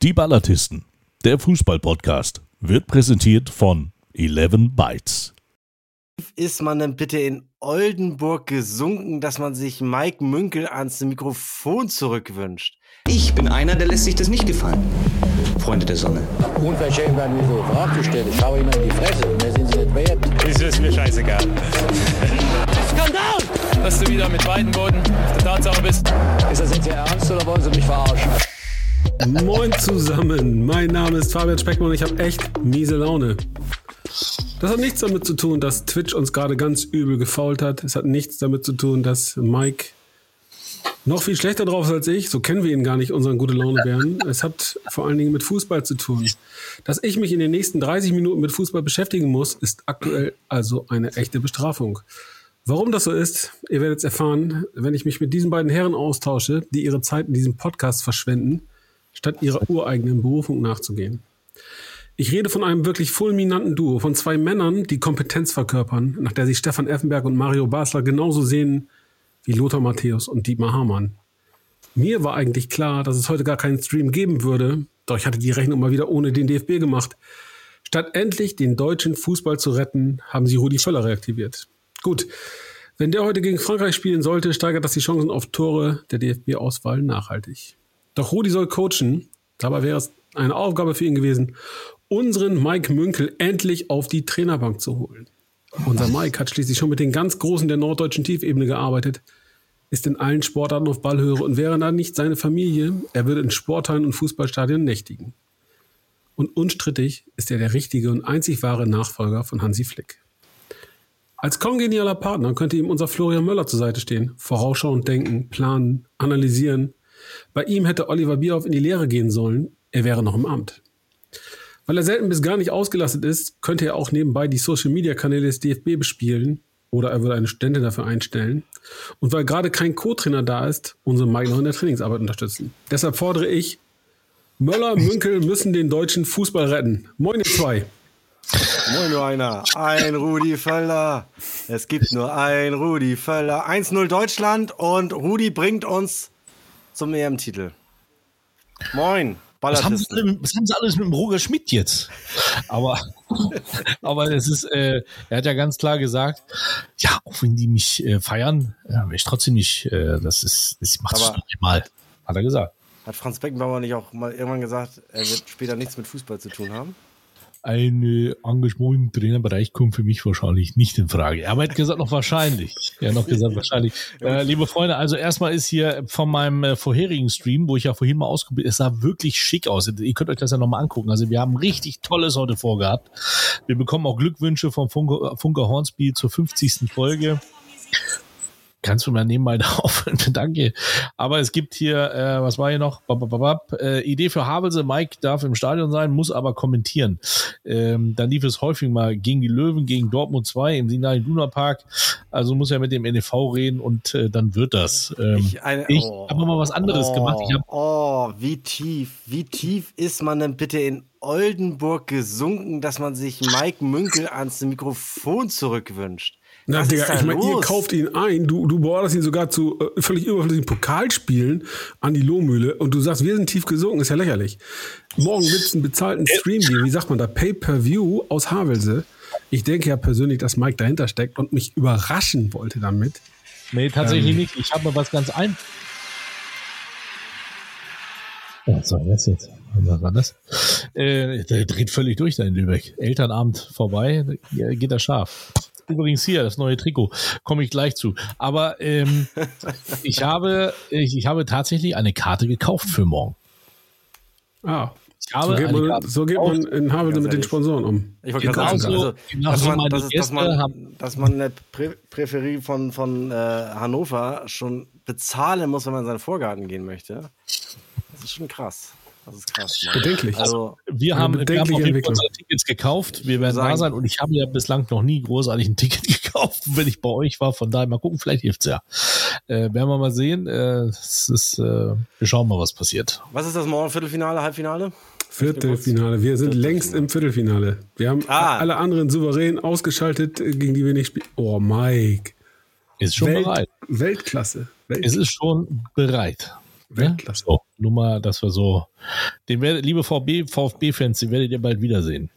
Die Ballatisten, der Fußball-Podcast, wird präsentiert von 11 Bytes. Ist man denn bitte in Oldenburg gesunken, dass man sich Mike Münkel ans Mikrofon zurückwünscht? Ich bin einer, der lässt sich das nicht gefallen. Freunde der Sonne. Unverschämt werden mir so Fragen gestellt. Ich schaue immer in die Fresse. Mehr sind sie nicht wert. Ist mir scheißegal. Skandal! Dass du wieder mit beiden Boden auf der Tatsache bist. Ist das jetzt Ihr Ernst oder wollen Sie mich verarschen? Moin zusammen, mein Name ist Fabian Speckmann und ich habe echt miese Laune. Das hat nichts damit zu tun, dass Twitch uns gerade ganz übel gefault hat. Es hat nichts damit zu tun, dass Mike noch viel schlechter drauf ist als ich. So kennen wir ihn gar nicht, unseren gute Laune Bären. Es hat vor allen Dingen mit Fußball zu tun. Dass ich mich in den nächsten 30 Minuten mit Fußball beschäftigen muss, ist aktuell also eine echte Bestrafung. Warum das so ist, ihr werdet es erfahren, wenn ich mich mit diesen beiden Herren austausche, die ihre Zeit in diesem Podcast verschwenden statt ihrer ureigenen Berufung nachzugehen. Ich rede von einem wirklich fulminanten Duo, von zwei Männern, die Kompetenz verkörpern, nach der sich Stefan Effenberg und Mario Basler genauso sehen wie Lothar Matthäus und Dietmar Hamann. Mir war eigentlich klar, dass es heute gar keinen Stream geben würde, doch ich hatte die Rechnung mal wieder ohne den DFB gemacht. Statt endlich den deutschen Fußball zu retten, haben sie Rudi Völler reaktiviert. Gut, wenn der heute gegen Frankreich spielen sollte, steigert das die Chancen auf Tore der DFB-Auswahl nachhaltig. Doch Rudi soll coachen. Dabei wäre es eine Aufgabe für ihn gewesen, unseren Mike Münkel endlich auf die Trainerbank zu holen. Unser Mike hat schließlich schon mit den ganz Großen der norddeutschen Tiefebene gearbeitet, ist in allen Sportarten auf Ballhöhe und wäre da nicht seine Familie, er würde in Sporthallen und Fußballstadien nächtigen. Und unstrittig ist er der richtige und einzig wahre Nachfolger von Hansi Flick. Als kongenialer Partner könnte ihm unser Florian Möller zur Seite stehen, vorausschauend denken, planen, analysieren, bei ihm hätte Oliver Bierhoff in die Lehre gehen sollen, er wäre noch im Amt. Weil er selten bis gar nicht ausgelastet ist, könnte er auch nebenbei die Social-Media-Kanäle des DFB bespielen oder er würde eine Studentin dafür einstellen. Und weil gerade kein Co-Trainer da ist, unsere Mike noch in der Trainingsarbeit unterstützen. Deshalb fordere ich, Möller, Münkel müssen den deutschen Fußball retten. Moin, ihr zwei. Moin, nur einer. Ein Rudi Völler. Es gibt nur ein Rudi Völler. 1-0 Deutschland und Rudi bringt uns zum EM-Titel. Moin. Was haben, sie, was haben, sie, alles mit dem Roger Schmidt jetzt? Aber, aber es ist, äh, er hat ja ganz klar gesagt, ja, auch wenn die mich äh, feiern, ja, ich trotzdem nicht, äh, das ist, ich mach das nicht mal, hat er gesagt. Hat Franz Beckenbauer nicht auch mal irgendwann gesagt, er wird später nichts mit Fußball zu tun haben? Ein Engagement im Trainerbereich kommt für mich wahrscheinlich nicht in Frage. Aber er hat gesagt noch wahrscheinlich. Er hat noch gesagt wahrscheinlich. Äh, liebe Freunde, also erstmal ist hier von meinem äh, vorherigen Stream, wo ich ja vorhin mal ausprobiert, es sah wirklich schick aus. Ihr könnt euch das ja nochmal angucken. Also wir haben richtig Tolles heute vorgehabt. Wir bekommen auch Glückwünsche vom Funker, Funker Hornsby zur 50. Folge. Kannst du mal nebenbei aufhören? Danke. Aber es gibt hier, äh, was war hier noch? Babababab. Äh, Idee für Havelse. Mike darf im Stadion sein, muss aber kommentieren. Ähm, dann lief es häufig mal gegen die Löwen, gegen Dortmund 2 im Signal Iduna Park. Also muss er mit dem NEV reden und äh, dann wird das. Ähm, ich ich oh, habe mal was anderes oh, gemacht. oh, wie tief, wie tief ist man denn bitte in Oldenburg gesunken, dass man sich Mike Münkel ans Mikrofon zurückwünscht? Na, Digga, ich meine, ihr kauft ihn ein, du, du beorderst ihn sogar zu äh, völlig überflüssigen Pokalspielen an die Lohmühle und du sagst, wir sind tief gesunken, ist ja lächerlich. Morgen wird es einen bezahlten Stream geben, wie sagt man da, Pay-Per-View aus Havelse. Ich denke ja persönlich, dass Mike dahinter steckt und mich überraschen wollte damit. Nee, tatsächlich ähm, nicht. Ich habe mir was ganz ein. Was soll das jetzt? Was war das? Äh, der dreht völlig durch da in Lübeck. Elternabend vorbei, geht er scharf. Übrigens hier, das neue Trikot, komme ich gleich zu. Aber ähm, ich, habe, ich, ich habe tatsächlich eine Karte gekauft für morgen. Ah. so geht, man, so geht man in Havelse mit den Sponsoren um. Ich wollte gerade sagen, also, genau dass, man, dass, dass, man, dass man eine Prä Präferie von, von äh, Hannover schon bezahlen muss, wenn man in seinen Vorgarten gehen möchte. Das ist schon krass. Das ist krass. Mann. Bedenklich. Also, wir haben, wir haben auf jeden Fall unsere Tickets gekauft. Wir werden da sein und ich habe ja bislang noch nie großartig ein Ticket gekauft, wenn ich bei euch war. Von daher mal gucken, vielleicht hilft's ja. Äh, werden wir mal sehen. Äh, ist, äh, wir schauen mal, was passiert. Was ist das morgen? Viertelfinale, Halbfinale? Viertelfinale. Wir sind längst im Viertelfinale. Wir haben ah. alle anderen souverän ausgeschaltet, äh, gegen die wir nicht spielen. Oh, Mike. Ist schon Welt, bereit. Weltklasse. Weltklasse. Es ist schon bereit. Weltklasse. So, nur mal, dass wir so, den werdet, liebe VfB, VfB-Fans, den werdet ihr bald wiedersehen.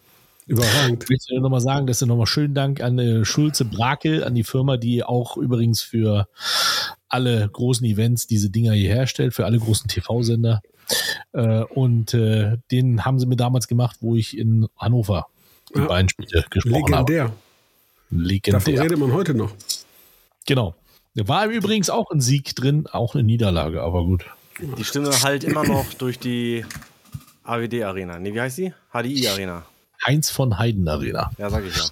Überragend. Ich möchte nochmal sagen, dass nochmal schönen Dank an äh, Schulze Brakel, an die Firma, die auch übrigens für alle großen Events diese Dinger hier herstellt, für alle großen TV-Sender. Äh, und äh, den haben sie mir damals gemacht, wo ich in Hannover die ja. beiden Spiele gesprochen Legendär. habe. Legendär. Davon redet man heute noch. Genau. Da war übrigens auch ein Sieg drin, auch eine Niederlage, aber gut. Die Stimme halt immer noch durch die AWD-Arena. Nee, wie heißt die? HDI-Arena. Heinz von Heiden Arena. Ja, sag ich ja.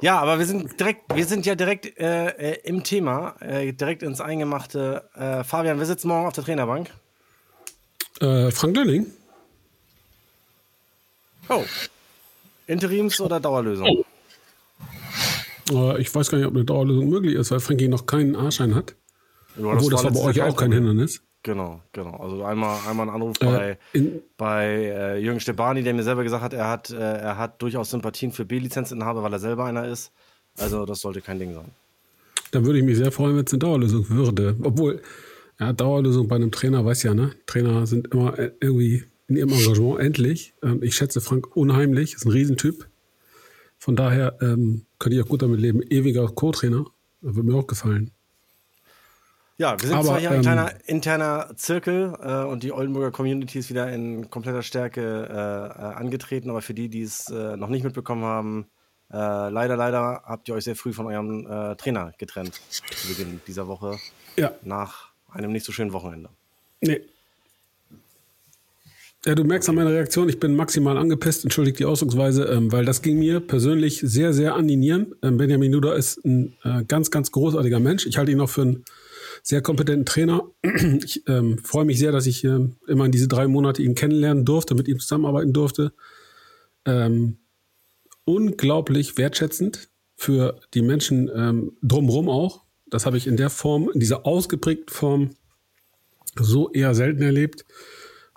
Ja, aber wir sind direkt, wir sind ja direkt äh, äh, im Thema, äh, direkt ins Eingemachte. Äh, Fabian, wir sitzen morgen auf der Trainerbank. Äh, Frank Lönning. Oh. Interims- oder Dauerlösung? Oh. Äh, ich weiß gar nicht, ob eine Dauerlösung möglich ist, weil Frankie noch keinen A-Schein hat. Obwohl, das war bei euch auch kein Hindernis. Genau, genau. Also einmal, einmal ein Anruf bei, äh, bei äh, Jürgen Stebani, der mir selber gesagt hat, er hat, äh, er hat durchaus Sympathien für B-Lizenzinhaber, weil er selber einer ist. Also das sollte kein Ding sein. Da würde ich mich sehr freuen, wenn es eine Dauerlösung würde. Obwohl, ja, Dauerlösung bei einem Trainer, weiß ja, ne? Trainer sind immer äh, irgendwie in ihrem Engagement endlich. Ähm, ich schätze Frank unheimlich, ist ein Riesentyp. Von daher ähm, könnte ich auch gut damit leben. Ewiger Co-Trainer, würde mir auch gefallen. Ja, wir sind aber, zwar hier ein ähm, kleiner interner Zirkel äh, und die Oldenburger Community ist wieder in kompletter Stärke äh, äh, angetreten, aber für die, die es äh, noch nicht mitbekommen haben, äh, leider, leider habt ihr euch sehr früh von eurem äh, Trainer getrennt zu Beginn dieser Woche. Ja. Nach einem nicht so schönen Wochenende. Nee. Ja, du merkst an meiner Reaktion, ich bin maximal angepisst, entschuldigt die Ausdrucksweise, ähm, weil das ging mir persönlich sehr, sehr an die Nieren. Ähm, Benjamin Duda ist ein ganz, ganz großartiger Mensch. Ich halte ihn auch für einen sehr kompetenten Trainer. Ich ähm, freue mich sehr, dass ich äh, immer in diese drei Monate ihn kennenlernen durfte, mit ihm zusammenarbeiten durfte. Ähm, unglaublich wertschätzend für die Menschen ähm, drumherum auch. Das habe ich in der Form, in dieser ausgeprägten Form so eher selten erlebt.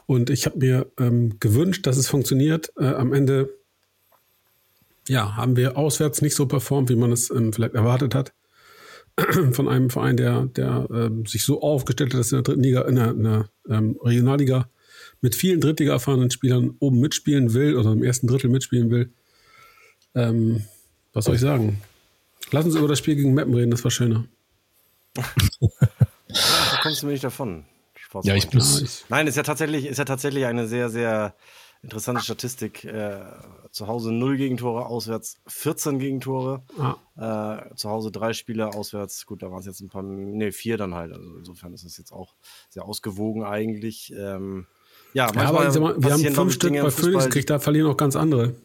Und ich habe mir ähm, gewünscht, dass es funktioniert. Äh, am Ende ja, haben wir auswärts nicht so performt, wie man es ähm, vielleicht erwartet hat. von einem Verein, der, der ähm, sich so aufgestellt hat, dass in der dritten Liga, in der, in der ähm, Regionalliga mit vielen Drittliga erfahrenen Spielern oben mitspielen will oder im ersten Drittel mitspielen will. Ähm, was soll ich sagen? Lass uns über das Spiel gegen Meppen reden, das war schöner. ja, da kommst du mir nicht davon. Ja, ich muss. Nein, ist ja tatsächlich, ist ja tatsächlich eine sehr, sehr interessante Statistik. Äh, zu Hause 0 Gegentore, auswärts 14 Gegentore. Ah. Äh, zu Hause drei Spiele, auswärts, gut, da waren es jetzt ein paar, ne, vier dann halt. Also insofern ist es jetzt auch sehr ausgewogen eigentlich. Ähm, ja, manchmal ja, aber mal, wir haben fünf Stück bei Phoenix gekriegt, da verlieren auch ganz andere.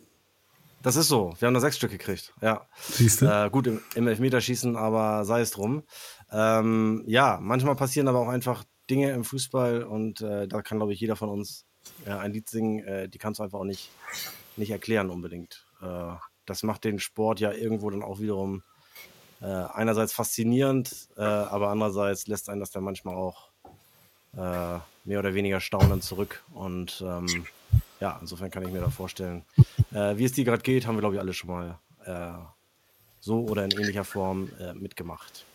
Das ist so. Wir haben da sechs Stück gekriegt. Ja. Siehst du? Äh, gut, im, im Elfmeterschießen, aber sei es drum. Ähm, ja, manchmal passieren aber auch einfach Dinge im Fußball und äh, da kann, glaube ich, jeder von uns ja, ein Lied singen, äh, die kannst du einfach auch nicht, nicht erklären unbedingt. Äh, das macht den Sport ja irgendwo dann auch wiederum äh, einerseits faszinierend, äh, aber andererseits lässt einen das dann manchmal auch äh, mehr oder weniger staunend zurück. Und ähm, ja, insofern kann ich mir da vorstellen, äh, wie es dir gerade geht, haben wir, glaube ich, alle schon mal so oder in ähnlicher Form mitgemacht.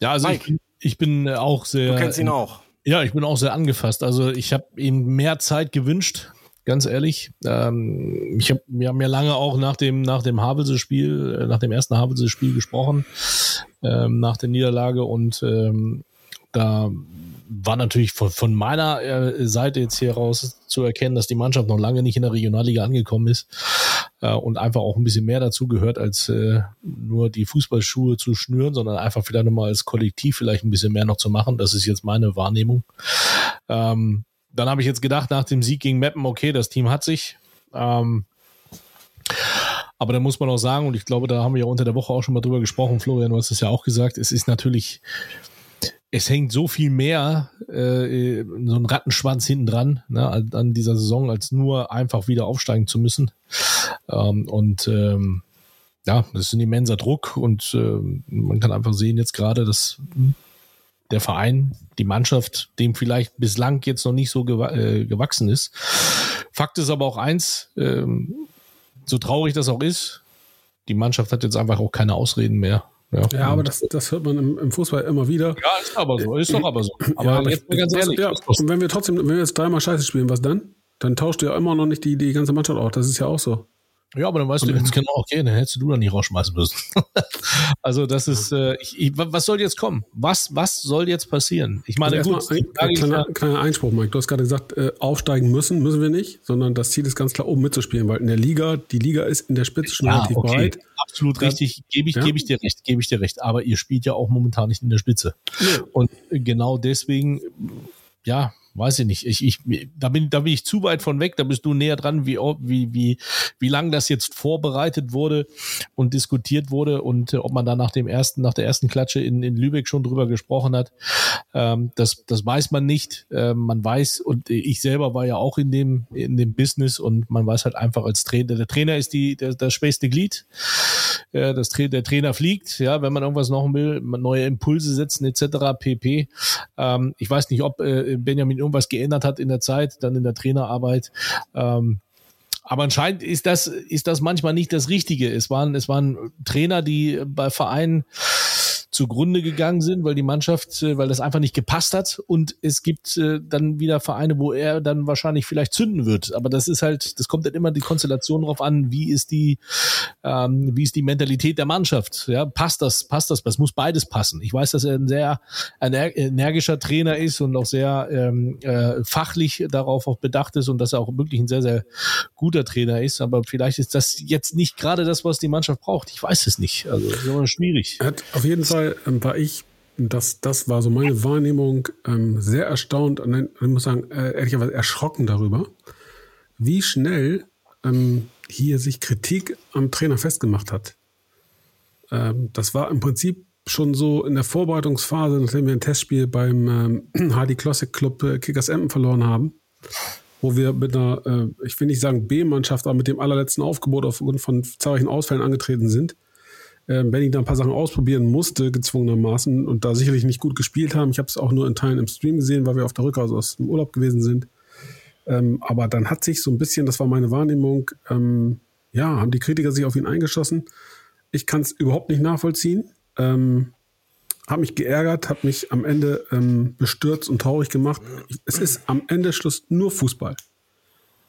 Ja, also ich bin, ich bin auch sehr. Du kennst ihn auch. Ja, ich bin auch sehr angefasst. Also ich habe ihm mehr Zeit gewünscht, ganz ehrlich. Ähm, ich hab, wir haben ja lange auch nach dem nach dem Havelse-Spiel, äh, nach dem ersten Havelse-Spiel gesprochen, ähm, nach der Niederlage und ähm, da war natürlich von, von meiner äh, Seite jetzt hier raus zu erkennen, dass die Mannschaft noch lange nicht in der Regionalliga angekommen ist äh, und einfach auch ein bisschen mehr dazu gehört, als äh, nur die Fußballschuhe zu schnüren, sondern einfach vielleicht nochmal als Kollektiv vielleicht ein bisschen mehr noch zu machen. Das ist jetzt meine Wahrnehmung. Ähm, dann habe ich jetzt gedacht, nach dem Sieg gegen Meppen, okay, das Team hat sich. Ähm, aber da muss man auch sagen, und ich glaube, da haben wir ja unter der Woche auch schon mal drüber gesprochen, Florian, du hast es ja auch gesagt, es ist natürlich es hängt so viel mehr äh, so ein Rattenschwanz hinten dran ne, an dieser Saison, als nur einfach wieder aufsteigen zu müssen. Ähm, und ähm, ja, das ist ein immenser Druck und äh, man kann einfach sehen jetzt gerade, dass der Verein, die Mannschaft, dem vielleicht bislang jetzt noch nicht so gew äh, gewachsen ist. Fakt ist aber auch eins, ähm, so traurig das auch ist, die Mannschaft hat jetzt einfach auch keine Ausreden mehr. Ja, ja aber das, das hört man im, im, Fußball immer wieder. Ja, ist aber so, ist doch aber so. Aber, ja, aber jetzt mal ganz ehrlich. Ja, und wenn wir trotzdem, wenn wir jetzt dreimal Scheiße spielen, was dann? Dann tauscht ihr ja immer noch nicht die, die ganze Mannschaft auf. Das ist ja auch so. Ja, aber dann weißt und du jetzt genau, okay, dann hättest du dann nicht rausschmeißen müssen. also das ist, äh, ich, ich, was soll jetzt kommen? Was, was soll jetzt passieren? Ich meine, also gut, ein, ein kleiner, kleiner, Einspruch, Mike. Du hast gerade gesagt, äh, aufsteigen müssen, müssen wir nicht, sondern das Ziel ist ganz klar, oben mitzuspielen, weil in der Liga, die Liga ist in der Spitze schon ja, relativ okay. breit. Absolut da, richtig, gebe ich, ja? gebe ich dir recht, gebe ich dir recht. Aber ihr spielt ja auch momentan nicht in der Spitze. Ja. Und genau deswegen, ja, weiß ich nicht. Ich, ich, da bin, da bin ich zu weit von weg. Da bist du näher dran, wie, wie, wie, wie lang das jetzt vorbereitet wurde und diskutiert wurde und äh, ob man da nach dem ersten, nach der ersten Klatsche in, in Lübeck schon drüber gesprochen hat. Ähm, das, das weiß man nicht. Ähm, man weiß, und ich selber war ja auch in dem, in dem Business und man weiß halt einfach als Trainer, der Trainer ist die, der, das schwächste Glied. Äh, das, der Trainer fliegt, ja, wenn man irgendwas noch will, neue Impulse setzen, etc. pp. Ähm, ich weiß nicht, ob äh, Benjamin irgendwas geändert hat in der Zeit, dann in der Trainerarbeit. Ähm, aber anscheinend ist das, ist das manchmal nicht das Richtige. Es waren, es waren Trainer, die bei Vereinen zugrunde gegangen sind, weil die Mannschaft, äh, weil das einfach nicht gepasst hat. Und es gibt äh, dann wieder Vereine, wo er dann wahrscheinlich vielleicht zünden wird. Aber das ist halt, das kommt dann immer die Konstellation drauf an, wie ist die, ähm, wie ist die Mentalität der Mannschaft? Ja, passt das, passt das? Das muss beides passen. Ich weiß, dass er ein sehr energischer Trainer ist und auch sehr ähm, äh, fachlich darauf auch bedacht ist und dass er auch wirklich ein sehr, sehr guter Trainer ist. Aber vielleicht ist das jetzt nicht gerade das, was die Mannschaft braucht. Ich weiß es nicht. Also, das ist immer schwierig. Hat auf jeden Fall Fall ähm, war ich, das, das war so meine Wahrnehmung, ähm, sehr erstaunt und ich muss sagen, äh, ehrlicherweise erschrocken darüber, wie schnell ähm, hier sich Kritik am Trainer festgemacht hat. Das war im Prinzip schon so in der Vorbereitungsphase, nachdem wir ein Testspiel beim ähm, Hardy Classic Club äh, Kickers Emden verloren haben, wo wir mit einer, äh, ich will nicht sagen B-Mannschaft, aber mit dem allerletzten Aufgebot aufgrund von zahlreichen Ausfällen angetreten sind äh, Benny da ein paar Sachen ausprobieren musste, gezwungenermaßen, und da sicherlich nicht gut gespielt haben. Ich habe es auch nur in Teilen im Stream gesehen, weil wir auf der Rückreise aus dem Urlaub gewesen sind. Ähm, aber dann hat sich so ein bisschen, das war meine Wahrnehmung, ähm, ja, haben die Kritiker sich auf ihn eingeschossen. Ich kann es überhaupt nicht nachvollziehen. Ähm, habe mich geärgert, habe mich am Ende ähm, bestürzt und traurig gemacht. Es ist am Ende Schluss nur Fußball.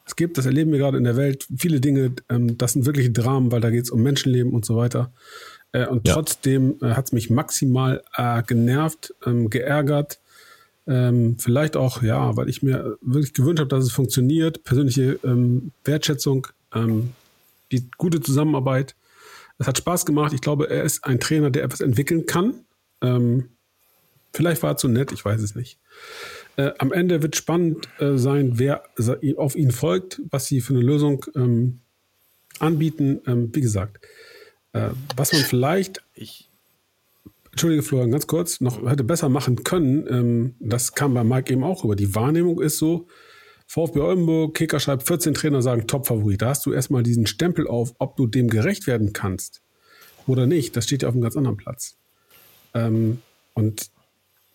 Es gibt, das erleben wir gerade in der Welt, viele Dinge, ähm, das sind wirkliche Dramen, weil da geht es um Menschenleben und so weiter. Äh, und ja. trotzdem äh, hat es mich maximal äh, genervt, ähm, geärgert. Ähm, vielleicht auch, ja, weil ich mir wirklich gewünscht habe, dass es funktioniert. Persönliche ähm, Wertschätzung, ähm, die gute Zusammenarbeit. Es hat Spaß gemacht. Ich glaube, er ist ein Trainer, der etwas entwickeln kann. Ähm, vielleicht war er zu nett, ich weiß es nicht. Äh, am Ende wird spannend äh, sein, wer auf ihn folgt, was sie für eine Lösung ähm, anbieten. Ähm, wie gesagt, äh, was man vielleicht, ich, Entschuldige Florian, ganz kurz, noch hätte besser machen können, ähm, das kam bei Mike eben auch über. Die Wahrnehmung ist so, VfB Oldenburg, Kicker schreibt 14 Trainer sagen Top-Favorit. Da hast du erstmal diesen Stempel auf, ob du dem gerecht werden kannst oder nicht. Das steht ja auf einem ganz anderen Platz. Ähm, und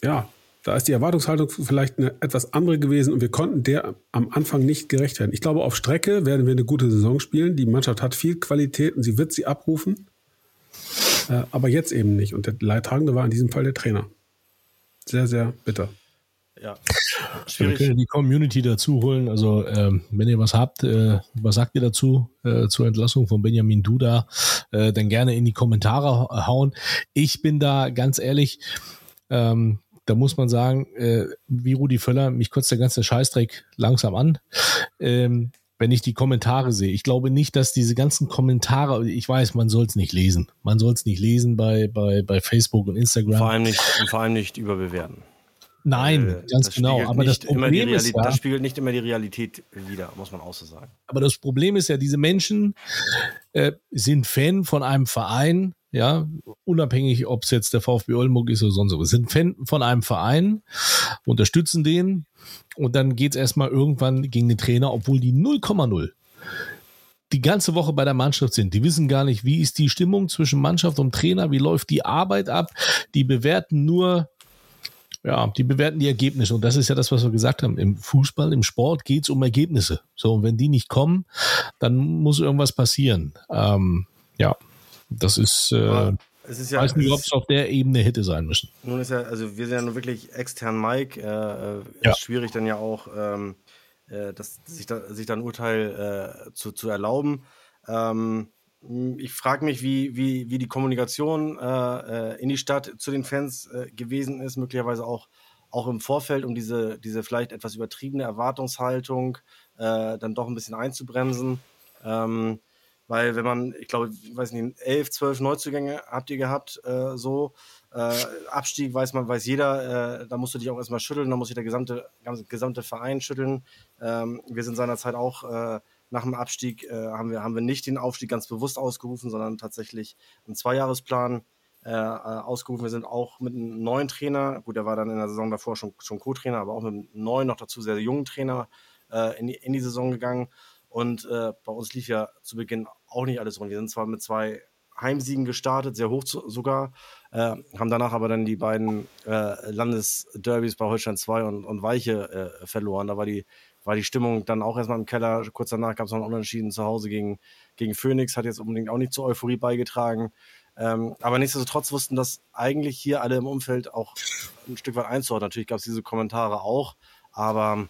ja, da ist die Erwartungshaltung vielleicht eine etwas andere gewesen und wir konnten der am Anfang nicht gerecht werden. Ich glaube, auf Strecke werden wir eine gute Saison spielen. Die Mannschaft hat viel Qualität und sie wird sie abrufen. Äh, aber jetzt eben nicht. Und der Leidtragende war in diesem Fall der Trainer. Sehr, sehr bitter. Ja. Schwierig. Wir können die Community dazu holen. Also, ähm, wenn ihr was habt, äh, was sagt ihr dazu äh, zur Entlassung von Benjamin Duda? Äh, dann gerne in die Kommentare hauen. Ich bin da ganz ehrlich, ähm, da muss man sagen, äh, wie Rudi Völler, mich kotzt der ganze Scheißdreck langsam an. Ähm, wenn ich die Kommentare sehe. Ich glaube nicht, dass diese ganzen Kommentare, ich weiß, man soll es nicht lesen. Man soll es nicht lesen bei, bei, bei Facebook und Instagram. Vor allem nicht, vor allem nicht überbewerten. Nein, äh, ganz genau. Aber das Problem ist ja, das spiegelt nicht immer die Realität wieder, muss man auch so sagen. Aber das Problem ist ja, diese Menschen äh, sind Fan von einem Verein, ja, unabhängig, ob es jetzt der VfB Oldenburg ist oder sonst was, sind Fan von einem Verein, unterstützen den und dann geht es erstmal irgendwann gegen den Trainer, obwohl die 0,0 die ganze Woche bei der Mannschaft sind. Die wissen gar nicht, wie ist die Stimmung zwischen Mannschaft und Trainer, wie läuft die Arbeit ab. Die bewerten nur, ja, die bewerten die Ergebnisse. Und das ist ja das, was wir gesagt haben. Im Fußball, im Sport geht es um Ergebnisse. So, und wenn die nicht kommen, dann muss irgendwas passieren. Ähm, ja, das ist. Äh, es ist ja, weiß nicht, ob es auf der Ebene hätte sein müssen. Nun ist ja, also wir sind ja nur wirklich extern Mike. Äh, äh ja. Ist schwierig dann ja auch, ähm, äh, das, sich, da, sich dann ein Urteil äh, zu, zu erlauben. Ähm, ich frage mich, wie, wie, wie die Kommunikation äh, äh, in die Stadt zu den Fans gewesen ist, möglicherweise auch, auch im Vorfeld, um diese, diese vielleicht etwas übertriebene Erwartungshaltung dann doch ein bisschen einzubremsen. Ähm, weil wenn man, ich glaube, ich weiß nicht, elf, zwölf Neuzugänge habt ihr gehabt, äh, so. Äh, Abstieg weiß man, weiß jeder, äh, da musst du dich auch erstmal schütteln, da muss sich der gesamte, gesamte Verein schütteln. Ähm, wir sind seinerzeit auch äh, nach dem Abstieg, äh, haben, wir, haben wir nicht den Aufstieg ganz bewusst ausgerufen, sondern tatsächlich einen Zweijahresplan äh, ausgerufen. Wir sind auch mit einem neuen Trainer, gut, der war dann in der Saison davor schon, schon Co-Trainer, aber auch mit einem neuen, noch dazu sehr jungen Trainer in die, in die Saison gegangen. Und äh, bei uns lief ja zu Beginn auch nicht alles rund. Wir sind zwar mit zwei Heimsiegen gestartet, sehr hoch zu, sogar, äh, haben danach aber dann die beiden äh, Landesderbys bei Holstein 2 und, und Weiche äh, verloren. Da war die, war die Stimmung dann auch erstmal im Keller. Kurz danach gab es noch ein Unentschieden zu Hause gegen, gegen Phoenix, hat jetzt unbedingt auch nicht zur Euphorie beigetragen. Ähm, aber nichtsdestotrotz wussten das eigentlich hier alle im Umfeld auch ein Stück weit einzuordnen. Natürlich gab es diese Kommentare auch, aber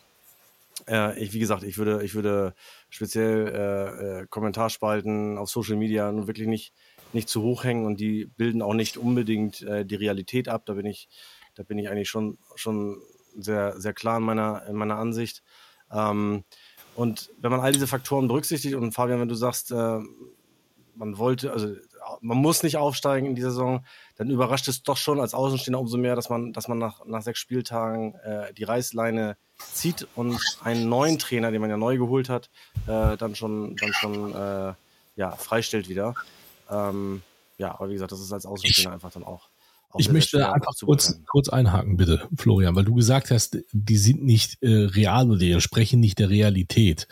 äh, ich, wie gesagt, ich würde, ich würde speziell äh, äh, Kommentarspalten auf Social Media nun wirklich nicht, nicht zu hoch hängen und die bilden auch nicht unbedingt äh, die Realität ab. Da bin ich, da bin ich eigentlich schon, schon sehr, sehr klar in meiner, in meiner Ansicht. Ähm, und wenn man all diese Faktoren berücksichtigt und Fabian, wenn du sagst, äh, man wollte, also man muss nicht aufsteigen in dieser Saison, dann überrascht es doch schon als Außenstehender umso mehr, dass man, dass man nach, nach sechs Spieltagen äh, die Reißleine zieht und einen neuen Trainer, den man ja neu geholt hat, äh, dann schon, dann schon äh, ja, freistellt wieder. Ähm, ja, aber wie gesagt, das ist als Außenstehender einfach dann auch ich möchte einfach kurz, kurz einhaken, bitte, Florian, weil du gesagt hast, die sind nicht äh, real oder die sprechen nicht der Realität.